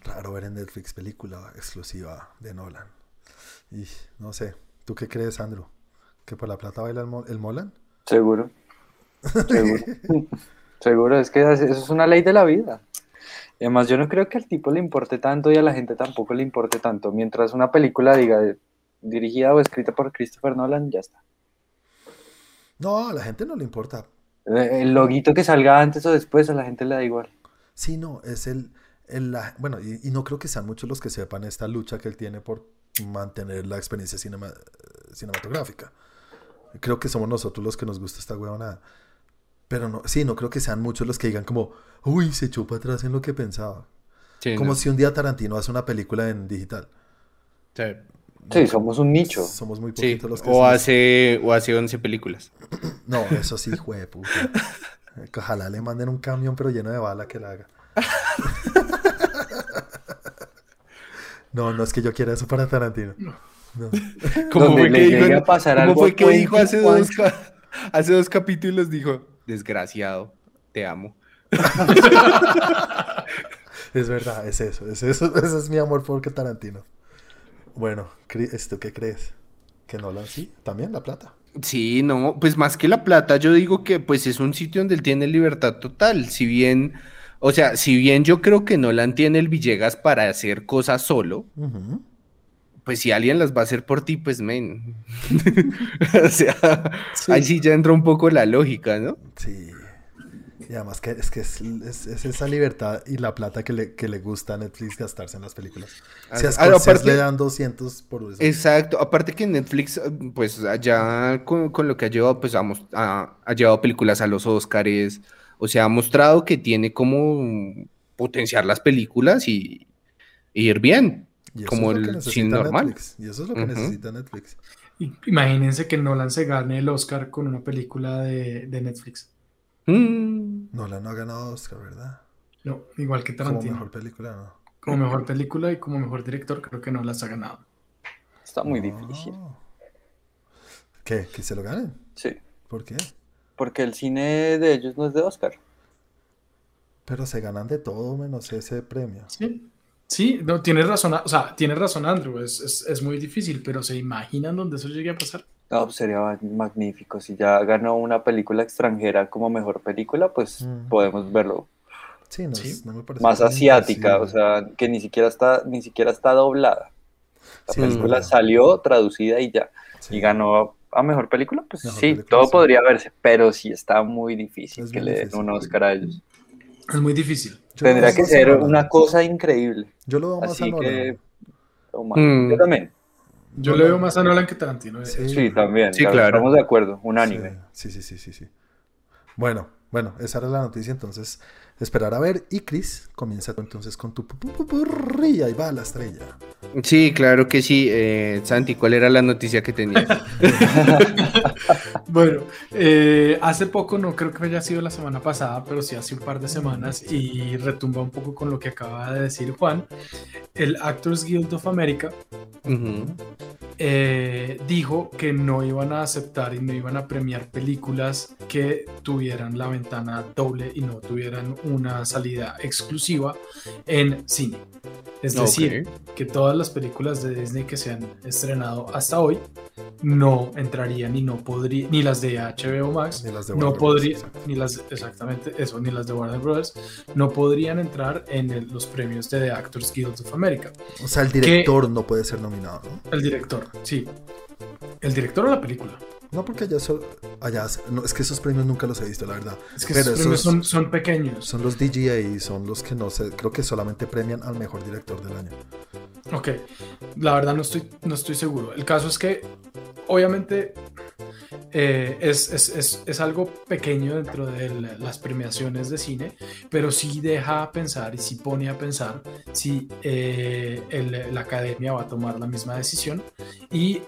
Raro ver en Netflix película exclusiva de Nolan. Y no sé, ¿tú qué crees, Andrew? ¿Que por la plata baila el, Mo- el Molan? Seguro. Seguro. Seguro, es que eso es una ley de la vida. Además, yo no creo que al tipo le importe tanto y a la gente tampoco le importe tanto. Mientras una película diga dirigida o escrita por Christopher Nolan, ya está. No, a la gente no le importa. Eh, El loguito que salga antes o después a la gente le da igual. Sí, no, es el... el la- bueno, y, y no creo que sean muchos los que sepan esta lucha que él tiene por mantener la experiencia cinema- cinematográfica. Creo que somos nosotros los que nos gusta esta huevonada. Pero no, sí, no creo que sean muchos los que digan como, uy, se echó para atrás en lo que pensaba. Sí, Como no. si un día Tarantino hace una película en digital. Sí. Sí, somos un nicho. Somos muy Sí, poquitos los que o hacemos- hace, o hace 11 películas. No, eso sí, jue puta. Ojalá le manden un camión pero lleno de bala que la haga. No, no es que yo quiera eso para Tarantino. No. ¿Cómo fue le que dijo, llegue a pasar cómo algo fue que dijo hace dos, hace dos capítulos? Dijo, desgraciado, te amo. Es verdad, es eso, es eso, ese es mi amor por que Tarantino. Bueno, ¿esto qué crees? ¿Que Nolan sí? ¿También la plata? Sí, no, pues más que la plata, yo digo que pues es un sitio donde él tiene libertad total. Si bien, o sea, si bien yo creo que Nolan tiene el Villegas para hacer cosas solo, pues si alguien las va a hacer por ti, pues men. o sea, ahí sí ya entra un poco la lógica, ¿no? Sí. Y además que es que es, es- es esa libertad y la plata que le, que le gusta a Netflix gastarse en las películas. Si a Scorsese le dan 200 por eso. Exacto, aparte que Netflix, pues allá con, con lo que ha llevado, pues ha, ha- ha llevado películas a los Oscars, o sea, ha mostrado que tiene como potenciar las películas y, y ir bien. Y como el cine normal. Netflix. Y eso es lo que necesita Netflix. Imagínense que Nolan se gane el Oscar con una película de, de Netflix. Mm, Nolan no ha ganado Oscar, ¿verdad? No, igual que Como Tarantino. mejor película, ¿no? Como mejor película y como mejor director, creo que no las ha ganado. Está muy No. difícil. ¿Qué? ¿Que se lo ganen? Sí. ¿Por qué? Porque el cine de ellos no es de Oscar. Pero se ganan de todo menos ese premio. Sí, sí, no, tienes razón, o sea, tienes razón, Andrew, es, es, es muy difícil, pero ¿se imaginan dónde eso llegue a pasar? No, pues sería ma- magnífico. Si ya ganó una película extranjera como mejor película, pues Mm. podemos verlo Sí, no, Sí. no me parece más asiática, o sea, que ni siquiera está, ni siquiera está doblada. La Sí, película salió traducida y ya. Sí. Y ganó a mejor película, pues Mejor sí, película, todo sí. podría verse, pero sí está muy difícil Es que le den difícil. un Oscar a ellos. Es muy difícil. Yo Tendría que a ser una cosa increíble. Yo lo veo más a Así Nolan. que. oh, man, Mm. Yo también. Yo Nolan- le veo más a Nolan que Tarantino. Sí. Sí, también. Sí, claro, claro. Estamos de acuerdo, unánime. Sí, sí, sí, sí, sí. Bueno, bueno, esa era la noticia, entonces esperar a ver. Y Chris, comienza entonces con tu pu- pu- pu- purrilla y va la estrella. Sí, claro que sí. Eh, Santi, ¿cuál era la noticia que tenías? Bueno, eh, hace poco, no creo que haya sido la semana pasada, pero sí hace un par de semanas y retumba un poco con lo que acaba de decir Juan. El Actors Guild of America eh, dijo que no iban a aceptar y no iban a premiar películas que tuvieran la ventana doble y no tuvieran una salida exclusiva en cine. Es decir, que todas las películas de Disney que se han estrenado hasta hoy no entrarían y no podrían, ni las de HBO Max, Ni las de no Warner Bros, podría, ni las, exactamente eso, ni las de Warner Bros. no podrían entrar en el- los premios de The Actors Guild of America. O sea, el director no puede ser nominado, ¿no? El director, sí. El director o la película. No porque allá, so- allá no, es que esos premios nunca los he visto, la verdad. Es que Pero esos premios son, son pequeños. Son los DGA son los que no sé, creo que solamente premian al mejor director del año. Ok, la verdad no estoy, no estoy seguro. El caso es que, obviamente, eh, es, es- es- es algo pequeño dentro de la- las premiaciones de cine, pero sí deja a pensar y sí pone a pensar si eh, el- la academia va a tomar la misma decisión y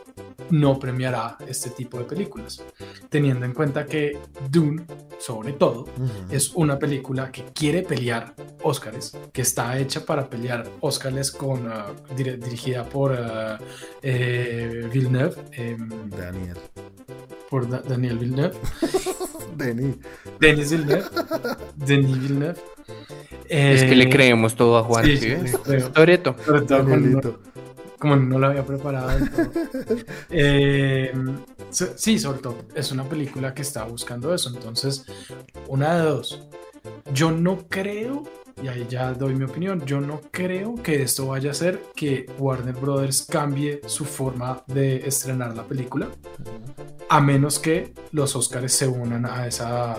no premiará este tipo de películas, teniendo en cuenta que Dune, sobre todo, es una película que quiere pelear Óscares, que está hecha para pelear Óscares con ah, dirigida por ah, eh, Villeneuve, em, Daniel. Por Da- Daniel Villeneuve, Denis. Denis Villeneuve, Denis Villeneuve. Es que Eh, le creemos todo a Juan. sí, ¿sí. Toreto. Danielito. como no lo había preparado. Eh, so- sí, sobre todo, es una película que está buscando eso. Entonces, una de dos. Yo no creo, y ahí ya doy mi opinión, yo no creo que esto vaya a hacer que Warner Brothers cambie su forma de estrenar la película, a menos que los Oscars se unan a esa,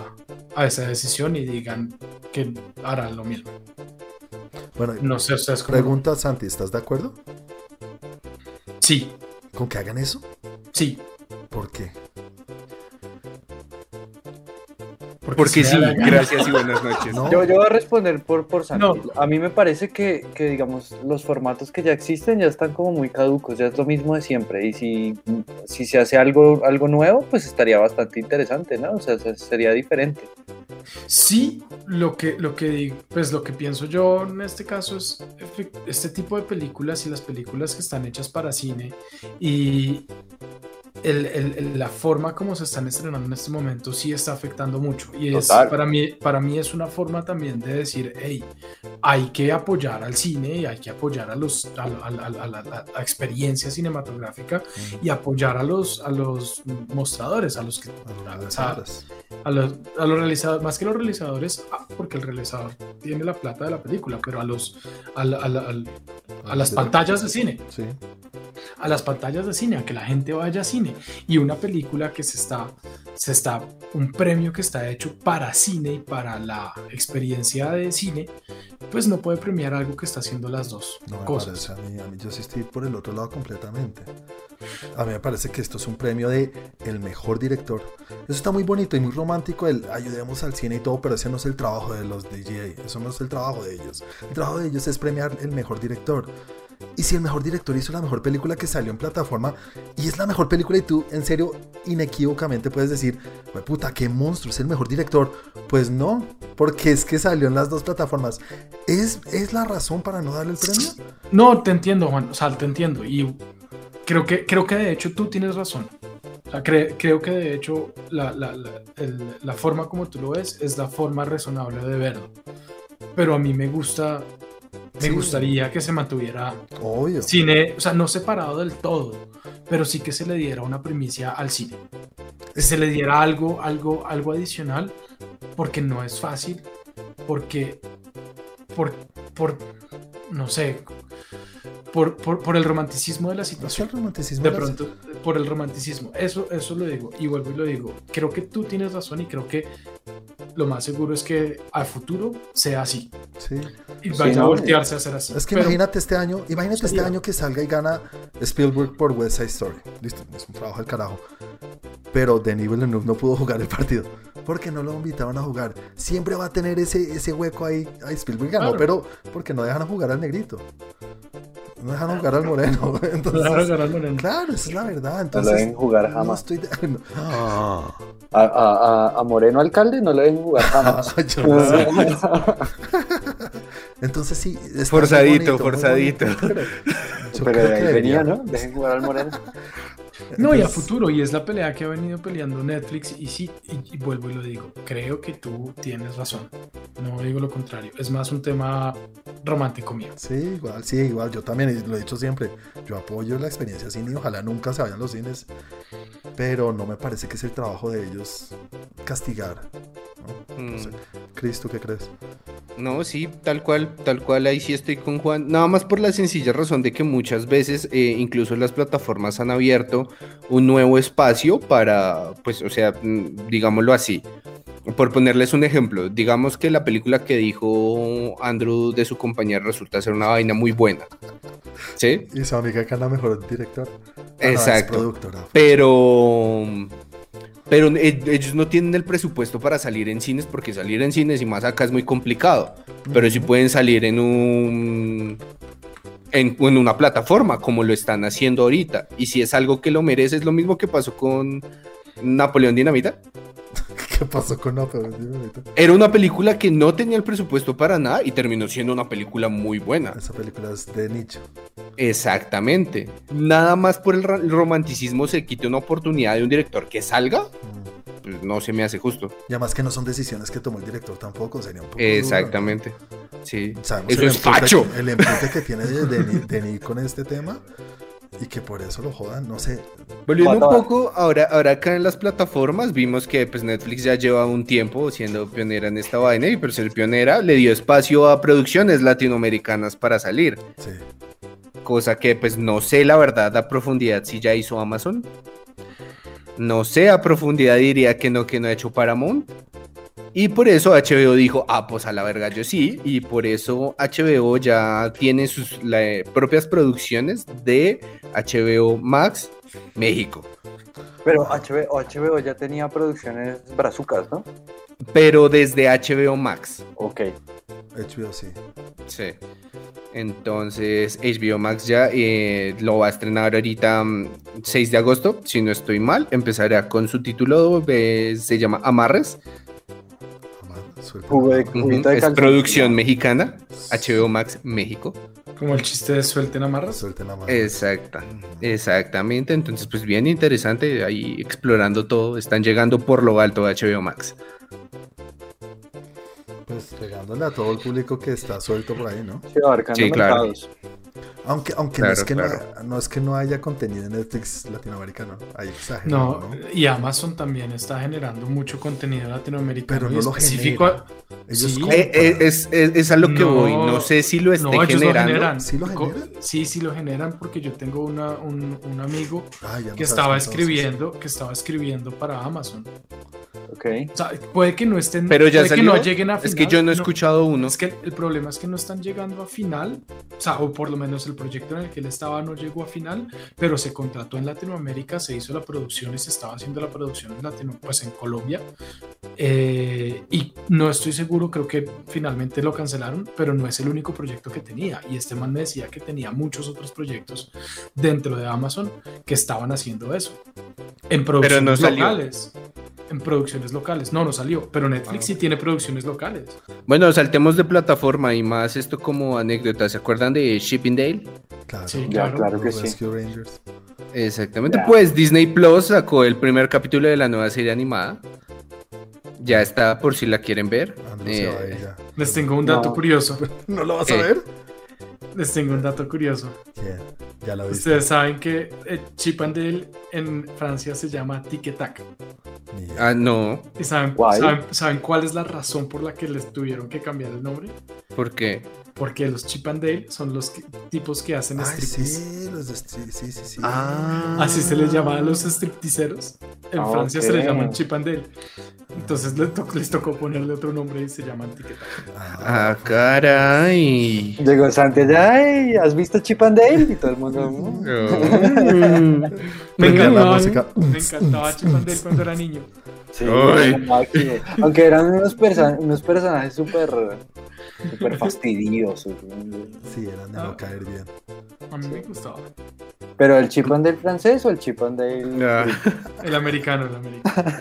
a esa decisión y digan que harán lo mismo. Bueno, No sé, ustedes cómo- pregunta Santi, ¿estás de acuerdo Sí, con que hagan eso? sí. ¿Por qué? Porque sí, gracias y buenas noches. No. Yo, yo voy a responder por, por Santi. No. A mí me parece que, que, digamos, los formatos que ya existen ya están como muy caducos, ya es lo mismo de siempre. Y si, si se hace algo, algo nuevo, pues estaría bastante interesante, ¿no? O sea, se- sería diferente. Sí, lo que, lo que digo, pues lo que pienso yo en este caso es este tipo de películas y las películas que están hechas para cine y el- la forma como se están estrenando en este momento sí está afectando mucho. Y es, para, mí, para mí es una forma también de decir, hey, hay que apoyar al cine y hay que apoyar a, los, a, a- a- la, experiencia cinematográfica y apoyar a los, a los mostradores, a los que A los realizadores. a los, a los realizadores, más que los realizadores, ah, porque el realizador tiene la plata de la película, pero a los a, la- a la- al- a las pantallas de cine, Sí. a las pantallas de cine, a que la gente vaya a cine. Y una película que se está, se está, un premio que está hecho para cine y para la experiencia de cine, pues no puede premiar algo que está haciendo las dos No me cosas. parece a mí, a mí yo sí estoy por el otro lado completamente. A mí me parece que esto es un premio de el mejor director. Eso está muy bonito y muy romántico, el ayudemos al cine y todo, pero ese no es el trabajo de los DJ, eso no es el trabajo de ellos. El trabajo de ellos es premiar el mejor director. Y si el mejor director hizo la mejor película que salió en plataforma y es la mejor película y tú en serio inequívocamente puedes decir, "Jue puta, qué monstruo, es el mejor director. Pues no, porque es que salió en las dos plataformas. ¿Es, es la razón para no darle el premio? No, te entiendo, Juan, o sea, te entiendo. Y creo que, creo que de hecho tú tienes razón. Creo que de hecho la, la- la- el- la forma como tú lo ves es la forma razonable de verlo. Pero a mí me gusta, me Sí. gustaría que se mantuviera Obvio. cine, o sea, no separado del todo, pero sí que se le diera una primicia al cine. Que se le diera algo, algo, algo adicional, porque no es fácil, porque, por, por no sé, por, por, por el romanticismo de la situación. el romanticismo. De pronto, por el romanticismo. Eso, eso lo digo. Y vuelvo y lo digo. Creo que tú tienes razón y creo que lo más seguro es que al futuro sea así. Sí. Y Sí, vaya a no, voltearse a ser así. Es que Pero- imagínate este año, imagínate este año que salga y gana Spielberg por West Side Story. Listo, es un trabajo del carajo. Pero Denis Villeneuve no pudo jugar el partido porque no lo invitaban a jugar. Siempre va a tener ese, ese hueco ahí. Ay, Spielberg ganó, Claro. pero porque no dejan jugar al negrito. No dejan jugar al moreno. Entonces, Claro, Gerard Moreno. claro, esa es la verdad. No lo deben jugar no jamás. estoy de- no. Ah, A, a- a- a Moreno alcalde no le deben jugar jamás. yo no sé. Entonces sí. Forzadito, bonito, forzadito. pero yo Pero creo de ahí que venía. ¿no? Dejen jugar al Moreno. No, y a futuro, y es la pelea que ha venido peleando Netflix, y sí, y, y vuelvo y lo digo, creo que tú tienes razón, no digo lo contrario, es más un tema romántico mío. Sí, igual, sí, igual. Yo también lo he dicho siempre. Yo apoyo la experiencia cine y ojalá nunca se vayan los cines. Pero no me parece que es el trabajo de ellos castigar. ¿no? Mm. Chris, ¿tú qué crees? No, sí, tal cual, tal cual, ahí sí estoy con Juan. Nada más por la sencilla razón de que muchas veces, eh, incluso las plataformas han abierto un nuevo espacio para, pues, o sea, mm, digámoslo así. Por ponerles un ejemplo, digamos que la película que dijo Andrew de su compañía resulta ser una vaina muy buena. ¿Sí? Y su amiga que anda mejor director. Ah, Exacto. Pero. Pero e- ellos no tienen el presupuesto para salir en cines porque salir en cines y más acá es muy complicado. Pero sí pueden salir en un. En, en una plataforma como lo están haciendo ahorita. Y si es algo que lo merece, es lo mismo que pasó con Napoleón Dinamita. ¿Qué pasó con dime ahorita. Era una película que no tenía el presupuesto para nada y terminó siendo una película muy buena. Esa película es de nicho. Exactamente. Nada más por el romanticismo se quite una oportunidad de un director que salga, Mm. pues no se me hace justo. Y además que no son decisiones que tomó el director tampoco, sería un poco duro, ¿no? Sí. Sabemos Eso el es empute facho. que- El empute que tiene de, de, Denis con este tema y que por eso lo jodan, no sé. Volviendo un poco, ahora, ahora acá en las plataformas vimos que pues Netflix ya lleva un tiempo siendo pionera en esta vaina y por ser pionera le dio espacio a producciones latinoamericanas para salir. Sí. Cosa que pues no sé la verdad a profundidad si ya hizo Amazon. No sé a profundidad diría que no, que no ha hecho Paramount. Y por eso HBO dijo, ah, pues a la verga yo sí. Y por eso HBO ya tiene sus la- eh, propias producciones de HBO Max México. Pero HBO, HBO ya tenía producciones brazucas, ¿no? Pero desde HBO Max. Ok. HBO sí. Sí. Entonces, HBO Max ya eh, lo va a estrenar ahorita mm, 6 de agosto, si no estoy mal. Empezará con su título, eh, se llama Amarres. Suelta Jugo de- de Es producción mexicana, HBO Max México. Como el chiste de suelten amarras. Suelten mano. Exacta, exactamente. Entonces, pues bien interesante ahí explorando todo. Están llegando por lo alto a HBO Max. Pues pegándole a todo el público que está suelto por ahí, ¿no? Sí, abarcando Sí, claro. mercados. Aunque, aunque Claro, no, es que claro. no, no es que no haya contenido en Netflix latinoamericano, hay exagerado, No, ¿no? y Amazon también está generando mucho contenido latinoamericano Pero no lo específico. genera. Ellos Sí. Eh, eh, es, es- es a lo que No, voy. No sé si lo esté no, ellos lo generando. generan. ¿Sí lo generan? Sí, sí lo generan porque yo tengo una, un, un amigo Ah, que estaba escribiendo, que estaba escribiendo para Amazon. Ok. O sea, puede que no estén, Pero ya puede salió. que no lleguen a es final. que yo no he escuchado uno. Es que el problema es que no están llegando a final, o sea, o por lo menos el proyecto en el que él estaba no llegó a final, pero se contrató en Latinoamérica, se hizo la producción y se estaba haciendo la producción en Latino, pues en Colombia. Eh, y no estoy seguro, creo que finalmente lo cancelaron, pero no es el único proyecto que tenía. Y este man me decía que tenía muchos otros proyectos dentro de Amazon que estaban haciendo eso. En producciones no salió. locales. En producciones locales. No, no salió. Pero Netflix Ah. sí tiene producciones locales. Bueno, saltemos de plataforma y más esto como anécdota. ¿Se acuerdan de Claro, Sí, claro. claro que sí. Rangers. Exactamente. Ya. Pues Disney Plus sacó el primer capítulo de la nueva serie animada. Ya está por si la quieren ver. Andrew se va a Eh, ya. Les tengo un dato No. curioso. ¿No lo vas a Eh. ver? Les tengo un dato curioso. Ya lo viste. Ustedes saben que eh, Chip and Dale en Francia se llama Tic Tac. Ah, no. ¿Y saben, saben, saben cuál es la razón por la que les tuvieron que cambiar el nombre? ¿Por qué? Porque los Chip and Dale son los que- tipos que hacen striptease. sí, los de sí, sí, sí, sí. Ah. Así se les llama a los stripteaseros. En Francia se les llaman Chip and Dale. Entonces les, to- les tocó ponerle otro nombre y se llaman Tac. Ah, caray. Llegó Santi allá, "Ay, ¿has visto Chip and Dale? Y todo el mundo. "Mm". Me Prende la encantaba, música. me encantaba Chip and Dale cuando era niño. Sí, aunque eran unos personajes súper súper fastidiosos. ¿no? sí, eran de Ah. no caer bien. A mí me gustaba. Pero el Chip and Dale francés o el Chip and Dale. Ah. El americano, el americano.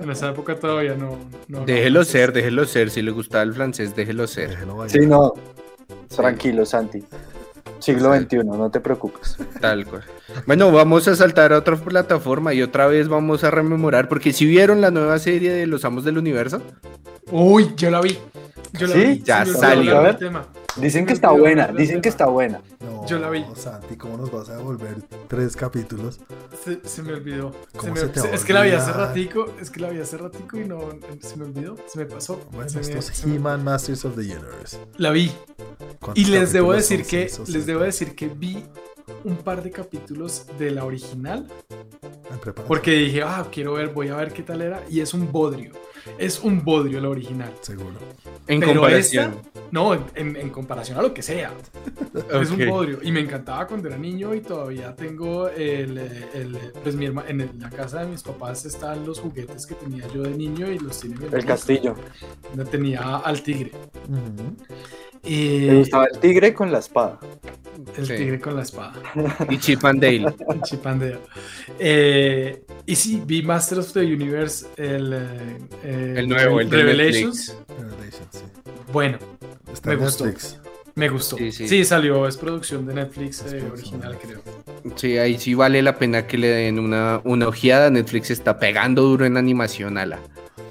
En esa época todavía no. no Déjelo ser, déjelo ser. Si le gustaba el francés, déjelo ser. Déjelo. Sí, no. Tranquilo, Santi. Siglo XXI, no te preocupes. Tal cual. Bueno, vamos a saltar a otra plataforma y otra vez vamos a rememorar, porque si vieron la nueva serie de Los Amos del Universo, Uy, yo la vi. Yo la Sí, vi. ya salió. ver. tema. Dicen que está buena, dicen que está buena. No, Yo la vi. Santi, ¿cómo nos vas a devolver tres capítulos? Se, se me olvidó. ¿Cómo Se me- se te es que la vi hace ratico, es que la vi hace ratico y no se me olvidó, se me pasó. Bueno, se me- esto es He-Man Masters of the Universe. la vi. ¿Cuántos Y les debo decir que les siete. debo decir que vi un par de capítulos de la original preparación. porque dije, ah, quiero ver, voy a ver qué tal era y es un bodrio. Es un bodrio la original. Seguro. En Pero comparación. No, en, en comparación a lo que sea. Es un bodrio. Y me encantaba cuando era niño y todavía tengo el, el- pues mi herma- en el- la casa de mis papás están los juguetes que tenía yo de niño y los tiene mi El castillo. Donde tenía al tigre. Y Me gustaba el tigre con la espada. el Sí. tigre con la espada. Y Chip and Dale. Chipandeo. Eh, y sí, vi Master of the Universe, el, eh, eh, El nuevo, el Revelations. Revelations, sí. Bueno, Está Me en gustó. Netflix. me gustó. Sí, Sí, sí. salió, es producción de Netflix eh, original, creo. Sí, ahí sí vale la pena que le den una, una ojeada. Netflix está pegando duro en animación, ala.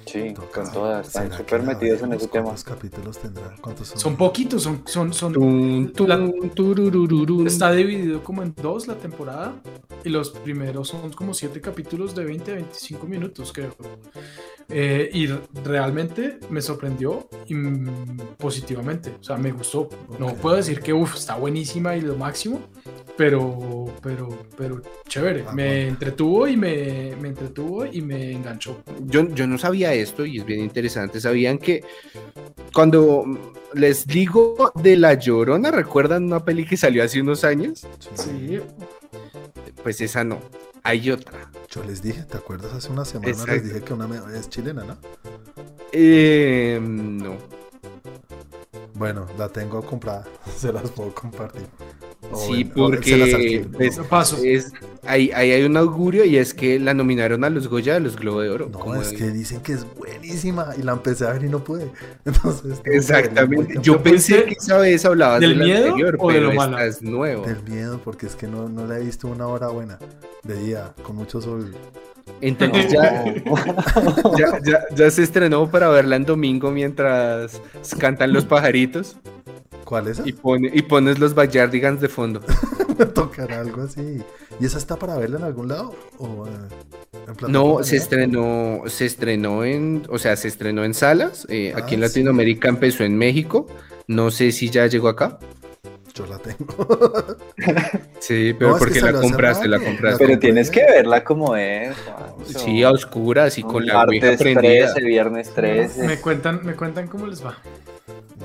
Sí, Toca. con todas. Están ¿Será que súper metidos en ese tema. ¿Cuántos capítulos tendrá? ¿Cuántos son? Son poquitos, son, son, son La- tururururun. Está dividido como en dos la temporada y los primeros son como siete capítulos de 20 a 25 minutos, creo. Eh, y realmente me sorprendió y, positivamente, o sea, me gustó. No puedo decir que uf, está buenísima y lo máximo, pero, pero, pero chévere. Ah, me bueno. entretuvo y me, me entretuvo y me enganchó. Yo, yo no sabía esto y es bien interesante. ¿Sabían que cuando les digo de La Llorona, recuerdan una peli que salió hace unos años? Sí, Pues esa no. Hay otra. Yo les dije, ¿te acuerdas? Hace una semana les dije que una es chilena, ¿no? Eh, no. Bueno, la tengo comprada. Se las puedo compartir. O Sí, bueno, o se las porque pues, paso. es, ahí, ahí hay un augurio y es que la nominaron a los Goya, a los Globo de Oro. No, como es de- que dicen que es buenísima y la empecé a ver y no pude. Entonces, Exactamente. Yo ¿Lo pensé que esa vez hablabas del de la miedo anterior, o de pero lo esta es nuevo. Del miedo, porque es que no, no la he visto una hora buena. De día, con mucho sol. Entonces ya, ya, ya- ya se estrenó para verla en domingo mientras cantan los pajaritos ¿Cuál es? y, pone, y pones los Backyardigans de fondo. Me tocará algo así. ¿Y esa está para verla en algún lado? ¿O, eh, en No, se estrenó, se estrenó en, o sea, se estrenó en salas. eh, aquí en Ah, Latinoamérica empezó en México. No sé si ya llegó acá. Yo la tengo. Sí, pero No, es que porque la compraste, la compraste. Pero tienes que verla como es. Sí, a oscuras y con la martes prendida. 13, viernes 13. Me cuentan, me cuentan cómo les va.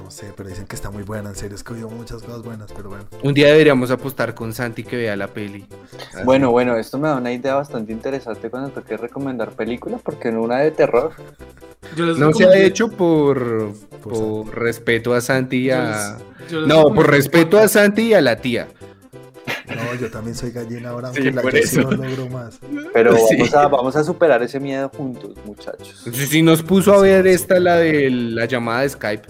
No sé, pero dicen que está muy buena. En serio, es que oigo muchas cosas buenas, pero bueno. Un día deberíamos apostar con Santi que vea la peli. Así. Bueno, bueno, esto me da una idea bastante interesante cuando toque recomendar películas, porque en una de terror, Yo les No se ha hecho por, Por por respeto a Santi y yo a... les- yo les No, por respeto a Santi y a la tía. No, yo también soy gallina ahora, Sí, la sí eso. no logro más. pero Sí. vamos, a, vamos a superar ese miedo juntos, muchachos. Si si nos puso a ver esta, la de la llamada de Skype.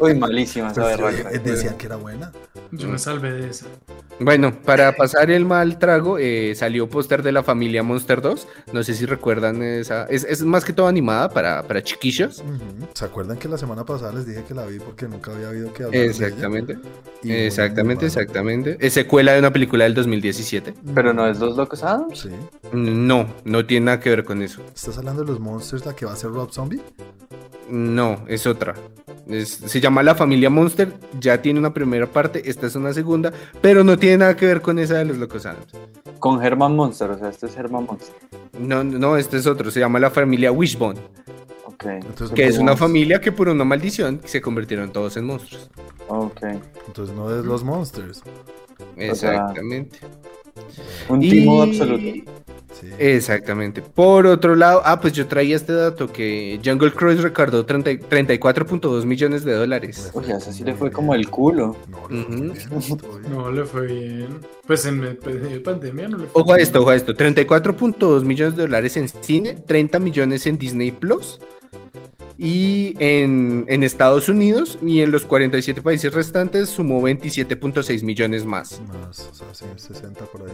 Uy, malísima esa Pues, berraca. decían que era buena. Yo me salvé de esa. Bueno, para pasar el mal trago, eh, salió póster de la familia Monster 2. No sé si recuerdan esa. Es, es más que todo animada para, para chiquillos. ¿Se acuerdan que la semana pasada les dije que la vi porque nunca había oído que de ella? Exactamente. Exactamente, exactamente. Es secuela de una película del 2017. Pero no es Los Locos Adams. Sí. No, no tiene nada que ver con eso. ¿Estás hablando de los monsters, la que va a ser Rob Zombie? No, es otra. Es- se llama La Familia Monster, ya tiene una primera parte, esta es una segunda, pero no tiene nada que ver con esa de los Locos Adams. Con Herman Monster, o sea, este es Herman Monster. No, no, este es otro, se llama La Familia Wishbone, Ok, Entonces, que es una familia que por una maldición se convirtieron todos en monstruos. ok. entonces no es los monsters. Exactamente. Un Y- timo absoluto. Sí. Exactamente. Por otro lado, ah, pues yo traía este dato que Jungle Cruise recaudó 30 y- 34.2 millones de dólares. Uy, a ese sí le fue como el culo. No, le fue bien. No le fue bien. Pues en medio de pandemia no le fue Ojo a bien. esto, ojo a esto. 34.2 millones de dólares en cine, 30 millones en Disney Plus. Y en, en Estados Unidos y en los 47 países restantes sumó 27.6 millones más. Más, o sea, sí, 60 por ahí.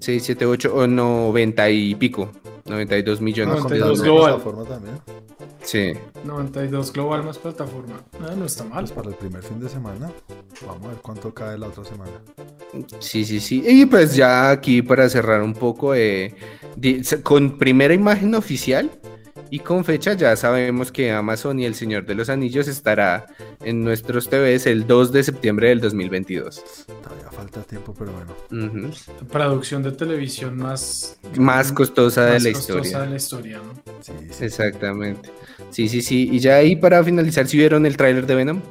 6, 7, 8 o 90 y pico. 92 millones. Ah, con 92 la global. plataforma también. Sí. 92 global más plataforma. Ah, no está mal. Pues para el primer fin de semana. Vamos a ver cuánto cae la otra semana. Sí, sí, sí. Y pues ya aquí para cerrar un poco, eh, con primera imagen oficial y con fecha ya sabemos que Amazon y El Señor de los Anillos estará en nuestros TVs el 2 de septiembre del 2022. Todavía falta tiempo, pero bueno. Producción de televisión más, Más costosa de más la costosa historia. de la historia, ¿no? Sí, sí. Exactamente. Sí, sí, sí. Y ya ahí para finalizar, si vieron el tráiler de Venom?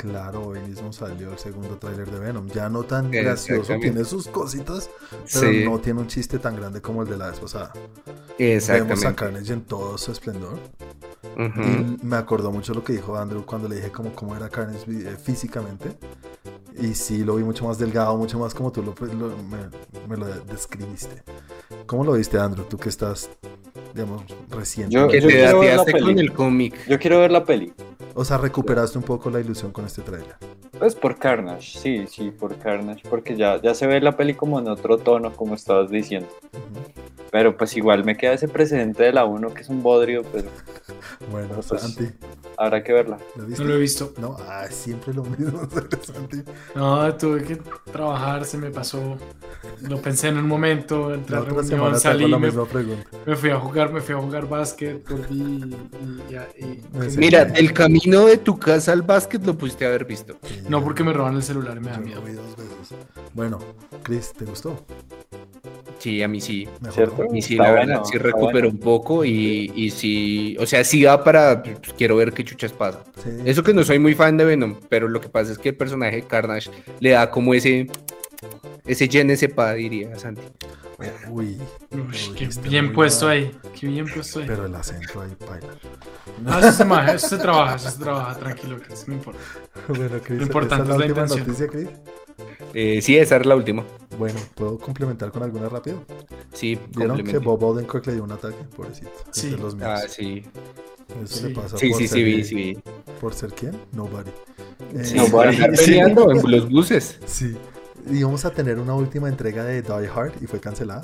Claro, hoy mismo salió el segundo tráiler de Venom. Ya no tan gracioso, Exactamente. tiene sus cositas, pero Sí. no tiene un chiste tan grande como el de la vez pasada. Vemos a Exactamente. Carnage en todo su esplendor. Ujú. Y me acordó mucho lo que dijo Andrew cuando le dije como cómo era Carnage eh, físicamente. Y sí, lo vi mucho más delgado, mucho más como tú lo, lo- me, me lo describiste. ¿Cómo lo viste, Andrew? Tú que estás, digamos, reciente. Yo- yo te quiero ver la dateaste con peli. el cómic. Yo quiero ver la peli. O sea, recuperaste un poco la ilusión con este tráiler. Pues por Carnage, sí, sí, por Carnage, porque ya, ya se ve la peli como en otro tono, como estabas diciendo. Ujú. Pero pues igual me queda ese precedente de la 1 que es un bodrio, pero Bueno, Pues- Santi, habrá que verla. No lo he visto. No, ah, siempre lo mismo, Santi. No, tuve que trabajar, se me pasó. Lo pensé en un momento, entré a reunión, salí, la me, misma pregunta. me fui a jugar, me fui a jugar básquet, volví y, y- y- Mira, el camino de tu casa al básquet lo pudiste haber visto. Sí, No porque me roban el celular y me da miedo. dos veces. Bueno, Chris, ¿te gustó? Sí, a mí sí. Mejor, ¿Cierto? A mí sí, la bueno, verdad, sí recupero bueno. un poco y, y sí, o sea, sí da para, pues, quiero ver qué chuchas pasa. Sí. Eso que no soy muy fan de Venom, pero lo que pasa es que el personaje de Carnage le da como ese, ese je ne sais pas, diría Santi. Uy, Uy, Uy, qué bien puesto mal. ahí, qué bien puesto ahí. pero el acento ahí baila. Ah, eso se, maja, eso se trabaja, eso se trabaja, tranquilo, que eso no importa. Bueno, Chris, Lo importante ¿esa es la última intención. noticia, Chris? Eh, sí, esa era la última. Bueno, ¿puedo complementar con alguna rápido? Sí, ¿Vieron que. Bob Odenkirk le dio un ataque? Pobrecito. es Sí. los míos. Ah, sí. Eso sí. le pasa Sí, por sí, ser, sí, sí. ¿Por ser quién? Nobody. Eh, Sí, No, por vale. andar Sí. peleando en los buses. Sí. Íbamos a tener una última entrega de Die Hard y fue cancelada.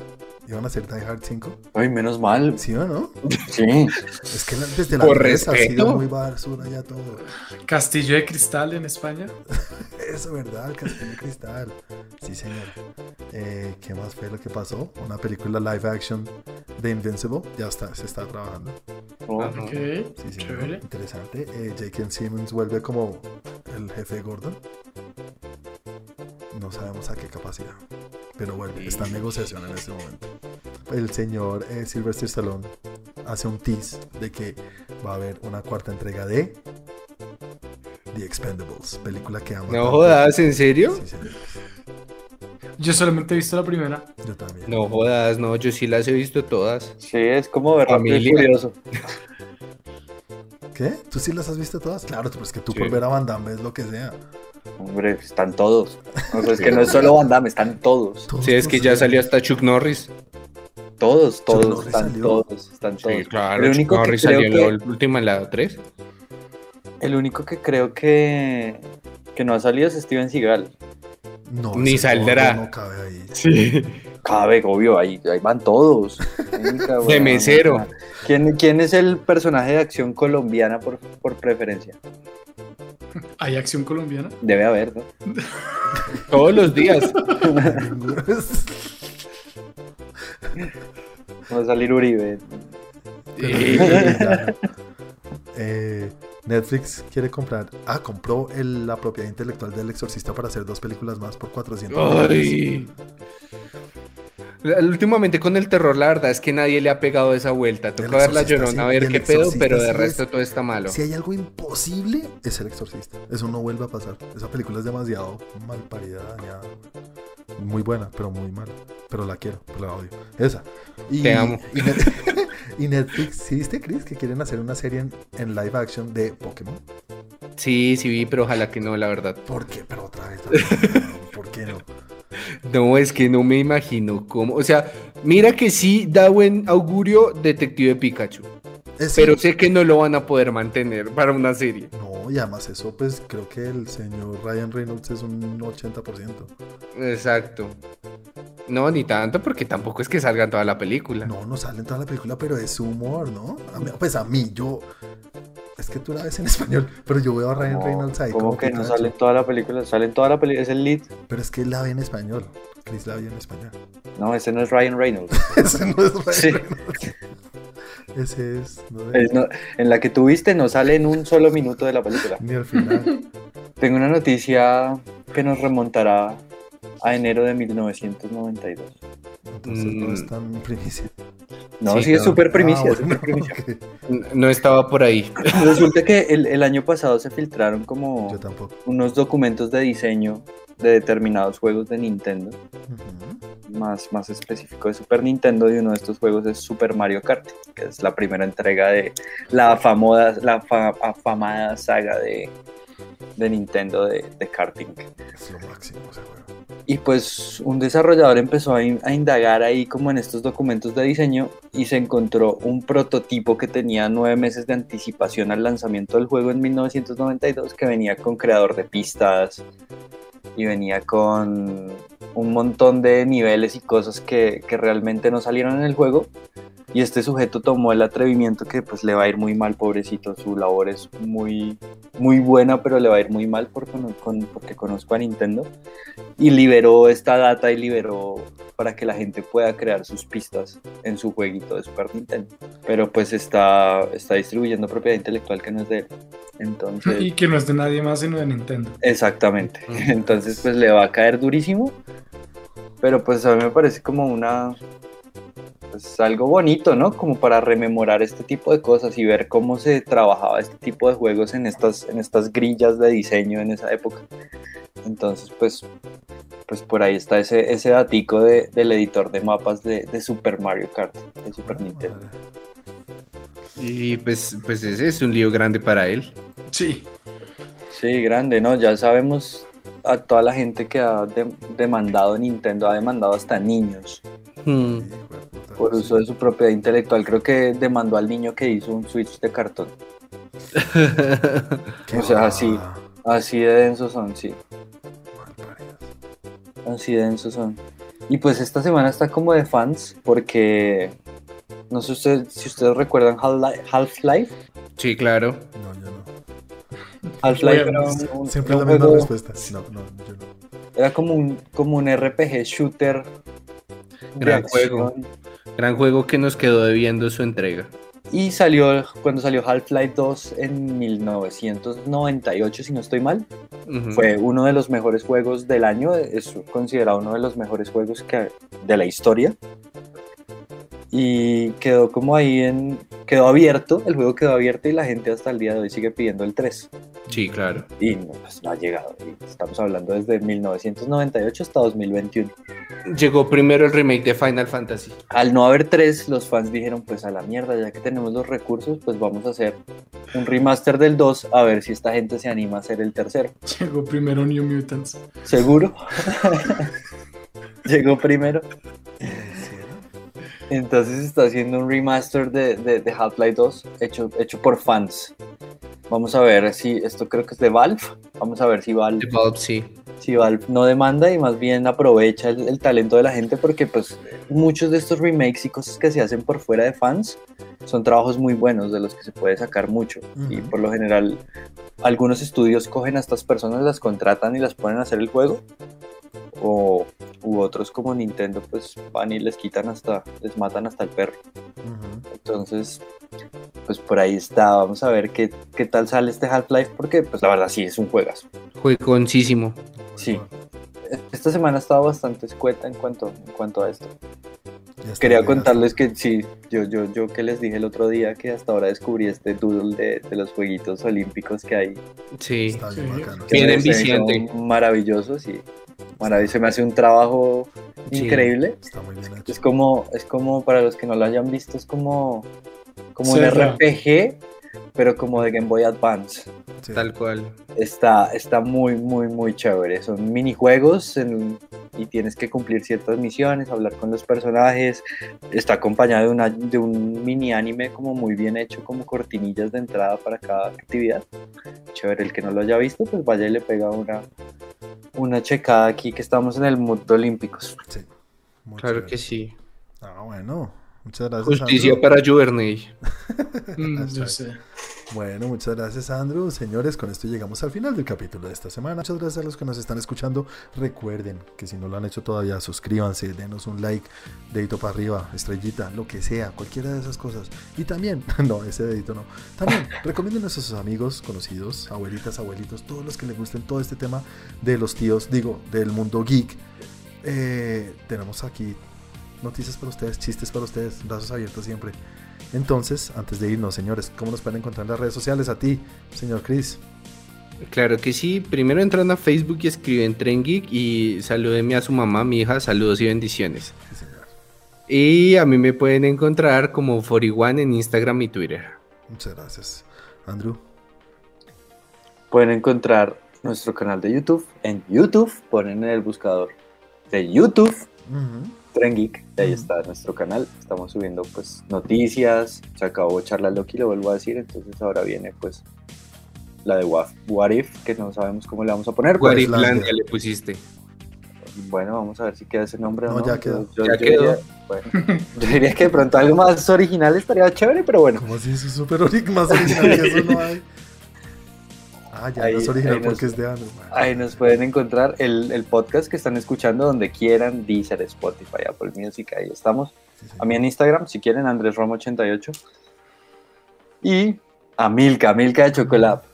Iban a hacer Die Hard 5. Ay, menos mal. ¿Sí o no? Sí. Es que desde la Por 3 ha sido muy basura ya todo. Castillo de cristal en España. Eso, ¿verdad? Castillo de Cristal. Sí, señor. Eh, ¿Qué más fue lo que pasó? Una película live action de Invincible. Ya está, se está trabajando. Oh, Ajá. Ok, Sí, señor. chévere. Interesante. Eh, J.K. Simmons vuelve como el jefe Gordon. No sabemos a qué capacidad. Pero vuelve. Está en negociación en este momento. El señor eh, Sylvester Stallone hace un tease de que va a haber una cuarta entrega de The Expendables. Película que ama. No tanto. jodas, ¿en serio? Sí, señor. Yo solamente he visto la primera. Yo también. No jodas, no, yo sí las he visto todas. Sí, es como ver Rápido y Familia. Furioso. ¿Qué? ¿Tú sí las has visto todas? Claro, pero es que tú Sí. por ver a Van Damme ves lo que sea. Hombre, están todos. O sea, es que no es solo Van Damme, están todos. Todos Sí, es que ya salió hasta Chuck Norris. Todos, todos, están salió. todos, están todos. Sí, claro, el Chuck único que Norris creo salió que, en la última, en la 3. el único que creo que, que no ha salido es Steven Seagal. No, Ni saldrá. No cabe ahí. Sí. Cabe, obvio, ahí, ahí van todos. Venga, De mesero. ¿Quién, ¿Quién es el personaje de acción colombiana por, por preferencia? ¿Hay acción colombiana? Debe haber, ¿no? Todos los días. Va a salir Uribe. Sí. Eh, Netflix quiere comprar. Ah, compró el- la propiedad intelectual del exorcista para hacer dos películas más por 400 millones. Ay. Últimamente con el terror, la verdad es que nadie le ha pegado esa vuelta. El Toca ver la llorona a sí, ver qué pedo, pero de sí resto es- todo está malo. Si hay algo imposible, es el exorcista. Eso no vuelve a pasar. Esa película es demasiado mal parida, dañada. Muy buena, pero muy mala. Pero la quiero, pero la odio. Esa. Y, Te amo. Y, Net- y Netflix, ¿sí viste, Chris? Que quieren hacer una serie en, en live action de Pokémon. Sí, sí vi, pero ojalá que no, la verdad. ¿Por qué? Pero otra vez. ¿Por qué no? No, es que no me imagino cómo. O sea, mira que sí da buen augurio Detective Pikachu. Es pero sí. sé que no lo van a poder mantener para una serie. No, y además eso, pues creo que el señor Ryan Reynolds es un 80%. Exacto. No, ni tanto, porque tampoco es que salga toda la película. No, no sale en toda la película, pero es humor, ¿no? A mí- pues a mí, yo. Es que tú la ves en español, pero yo veo a Ryan No, Reynolds ahí ¿Cómo como que no Pikachu. sale en toda la película? Sale en toda la película, es el lead. Pero es que él la ve en español. Chris la ve en español. No, ese no es Ryan Reynolds. Ese no es Ryan Sí. Reynolds. Ese es. No es Es no- en la que tuviste no sale en un solo minuto de la película. Ni al final. Tengo una noticia que nos remontará a enero de 1992. Entonces no Mm. es tan primicia. No, Sí, sí, es súper primicia. Ah, es súper bueno, primicia. N- No estaba por ahí. Resulta que el, el año pasado se filtraron como unos documentos de diseño de determinados juegos de Nintendo. Más, más específico de Super Nintendo, y uno de estos juegos es Super Mario Kart, que es la primera entrega de la, famosa, la fa- afamada saga de, de Nintendo de, de karting. Es lo máximo ese juego. Y pues un desarrollador empezó a, in- a indagar ahí como en estos documentos de diseño y se encontró un prototipo que tenía nueve meses de anticipación al lanzamiento del juego en 1992 que venía con creador de pistas y venía con un montón de niveles y cosas que, que realmente no salieron en el juego. Y este sujeto tomó el atrevimiento que pues le va a ir muy mal, pobrecito. Su labor es muy, muy buena, pero le va a ir muy mal porque conozco a Nintendo y liberó esta data y liberó para que la gente pueda crear sus pistas en su jueguito de Super Nintendo. Pero pues está, está distribuyendo propiedad intelectual que no es de él. Entonces, Y que no es de nadie más sino de Nintendo. exactamente. Ujú. Entonces pues le va a caer durísimo. Pero pues a mí me parece como una... Pues algo bonito, ¿no? Como para rememorar este tipo de cosas y ver cómo se trabajaba este tipo de juegos en estas, en estas grillas de diseño en esa época. Entonces, pues, pues por ahí está ese, ese datico de- del editor de mapas de, de Super Mario Kart, de Super Nintendo. Y pues, pues ese es un lío grande para él. Sí. Sí, grande, ¿no? Ya sabemos a toda la gente que ha de- demandado Nintendo, ha demandado hasta niños Hmm. Por uso de su propiedad intelectual. Creo que demandó al niño que hizo un Switch de cartón. O sea, así. Así de densos son, sí. Así de densos son. Y pues esta semana está como de fans porque no sé usted- si ustedes recuerdan Half-Li- Half-Life. Sí, claro. No, yo no. Half-Life era, un- Siempre un la misma juego- respuesta. No, no, yo no. era como un, como un RPG shooter. Gran juego. Gran juego que nos quedó debiendo su entrega. Y salió cuando salió Half-Life 2 en 1998, si no estoy mal. Fue uno de los mejores juegos del año, es considerado uno de los mejores juegos que, de la historia. Y quedó como ahí en. Quedó abierto, el juego quedó abierto y la gente hasta el día de hoy sigue pidiendo el 3. Sí, claro. Y no, pues, no ha llegado. Y estamos hablando desde 1998 hasta 2021. Llegó primero el remake de Final Fantasy. Al no haber 3, los fans dijeron: Pues a la mierda, ya que tenemos los recursos, pues vamos a hacer un remaster del 2 a ver si esta gente se anima a hacer el tercero. Llegó primero New Mutants. ¿Seguro? Llegó primero. Entonces está haciendo un remaster de, de- de Half-Life 2 hecho, hecho por fans. Vamos a ver si esto creo que es de Valve. Vamos a ver si Valve, De Valve, sí. si Valve no demanda y más bien aprovecha el, el talento de la gente porque pues muchos de estos remakes y cosas que se hacen por fuera de fans son trabajos muy buenos de los que se puede sacar mucho. Y por lo general algunos estudios cogen a estas personas, las contratan y las ponen a hacer el juego. O u otros como Nintendo pues van y les quitan hasta, les matan hasta el perro. Entonces, pues por ahí está. Vamos a ver qué, qué tal sale este Half-Life porque pues la verdad sí es un juegazo. Juegoncísimo. Sí. Esta semana ha estado bastante escueta en cuanto, en cuanto a esto. Quería contarles que sí, yo, yo, yo que les dije el otro día que hasta ahora descubrí este doodle de, de los jueguitos olímpicos que hay. Sí. Está bien Sí. Bien me- se me maravilloso. Se me hace un trabajo Sí. increíble. Está muy bien hecho. Es como, es como, para los que no lo hayan visto, es como, como un. RPG, pero como de Game Boy Advance. Sí. Tal cual. Está, está muy, muy, muy chévere. Son minijuegos en- y tienes que cumplir ciertas misiones, hablar con los personajes. Está acompañado de, una, de un mini anime como muy bien hecho, como cortinillas de entrada para cada actividad. Chévere, el que no lo haya visto, pues vaya y le pega una, una checada aquí que estamos en el mundo olímpicos. Sí. Claro chévere. que sí. Ah, bueno. Muchas gracias. Justicia Andrew. para Juverney. Mm, yo Hashtag. sé. Bueno, muchas gracias, Andrew. Señores, con esto llegamos al final del capítulo de esta semana. Muchas gracias a los que nos están escuchando. Recuerden que si no lo han hecho todavía, suscríbanse, denos un like, dedito para arriba, estrellita, lo que sea, cualquiera de esas cosas. Y también, no, ese dedito no. También, recomienden a sus amigos, conocidos, abuelitas, abuelitos, todos los que les gusten todo este tema de los tíos, digo, del mundo geek. Eh, tenemos aquí noticias para ustedes, chistes para ustedes, brazos abiertos siempre. Entonces, antes de irnos, señores, ¿cómo nos pueden encontrar en las redes sociales? A ti, señor Chris. Claro que sí. Primero entran a Facebook y escriben Tren Geek y salúdenme a su mamá, mi hija, saludos y bendiciones. Sí, señor. Y a mí me pueden encontrar como 41 en Instagram y Twitter. Muchas gracias. Andrew. Pueden encontrar nuestro canal de YouTube en YouTube, ponen en el buscador de YouTube. Tren Geek, y ahí está nuestro canal. Estamos subiendo pues noticias, se acabó Charla Loki, lo vuelvo a decir, entonces ahora viene pues la de What, What If, que no sabemos cómo le vamos a poner. pero, Guariplandia le pusiste. bueno, vamos a ver si queda ese nombre o No, no. ya quedó. Yo, Ya yo quedó. Diría, bueno, yo diría que de pronto algo más original estaría chévere, pero bueno. ¿Cómo así? Eso es súper más original que eso no hay. Ah, ya Ahí- no es original ahí nos- porque es de Andrew. Ahí nos pueden encontrar el, el podcast que están escuchando donde quieran, Deezer, Spotify, Apple Music, ahí estamos. Sí. A mí en Instagram, si quieren, Andrés Romo 88. Y a Milka, Milka de Chocolate.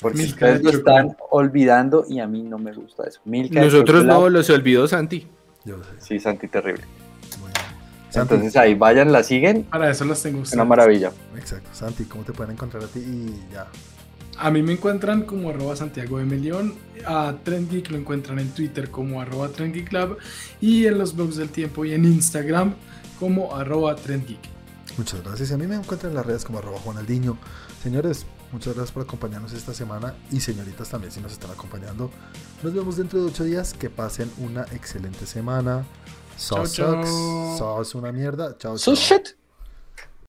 Porque Milka ustedes de lo están olvidando y a mí no me gusta eso. Milka de Nosotros no, los olvidó Santi. Yo sé. Sí, Santi, terrible. Entonces ahí vayan, la siguen. Para eso las tengo Una ustedes. maravilla. exacto. Santi, ¿cómo te pueden encontrar a ti? Y ya. A mí me encuentran como arroba Santiago de Melión, a Trend Geek lo encuentran en Twitter como arroba Trend Geek Lab y en los blogs del tiempo y en Instagram como arroba Trend Geek. Muchas gracias. Y a mí me encuentran en las redes como arroba Juanaldiño. Señores, muchas gracias por acompañarnos esta semana. Y señoritas también, si nos están acompañando. Nos vemos dentro de ocho días. Que pasen una excelente semana. Chao. sucks. Sos una mierda. Chao, So chao. shit.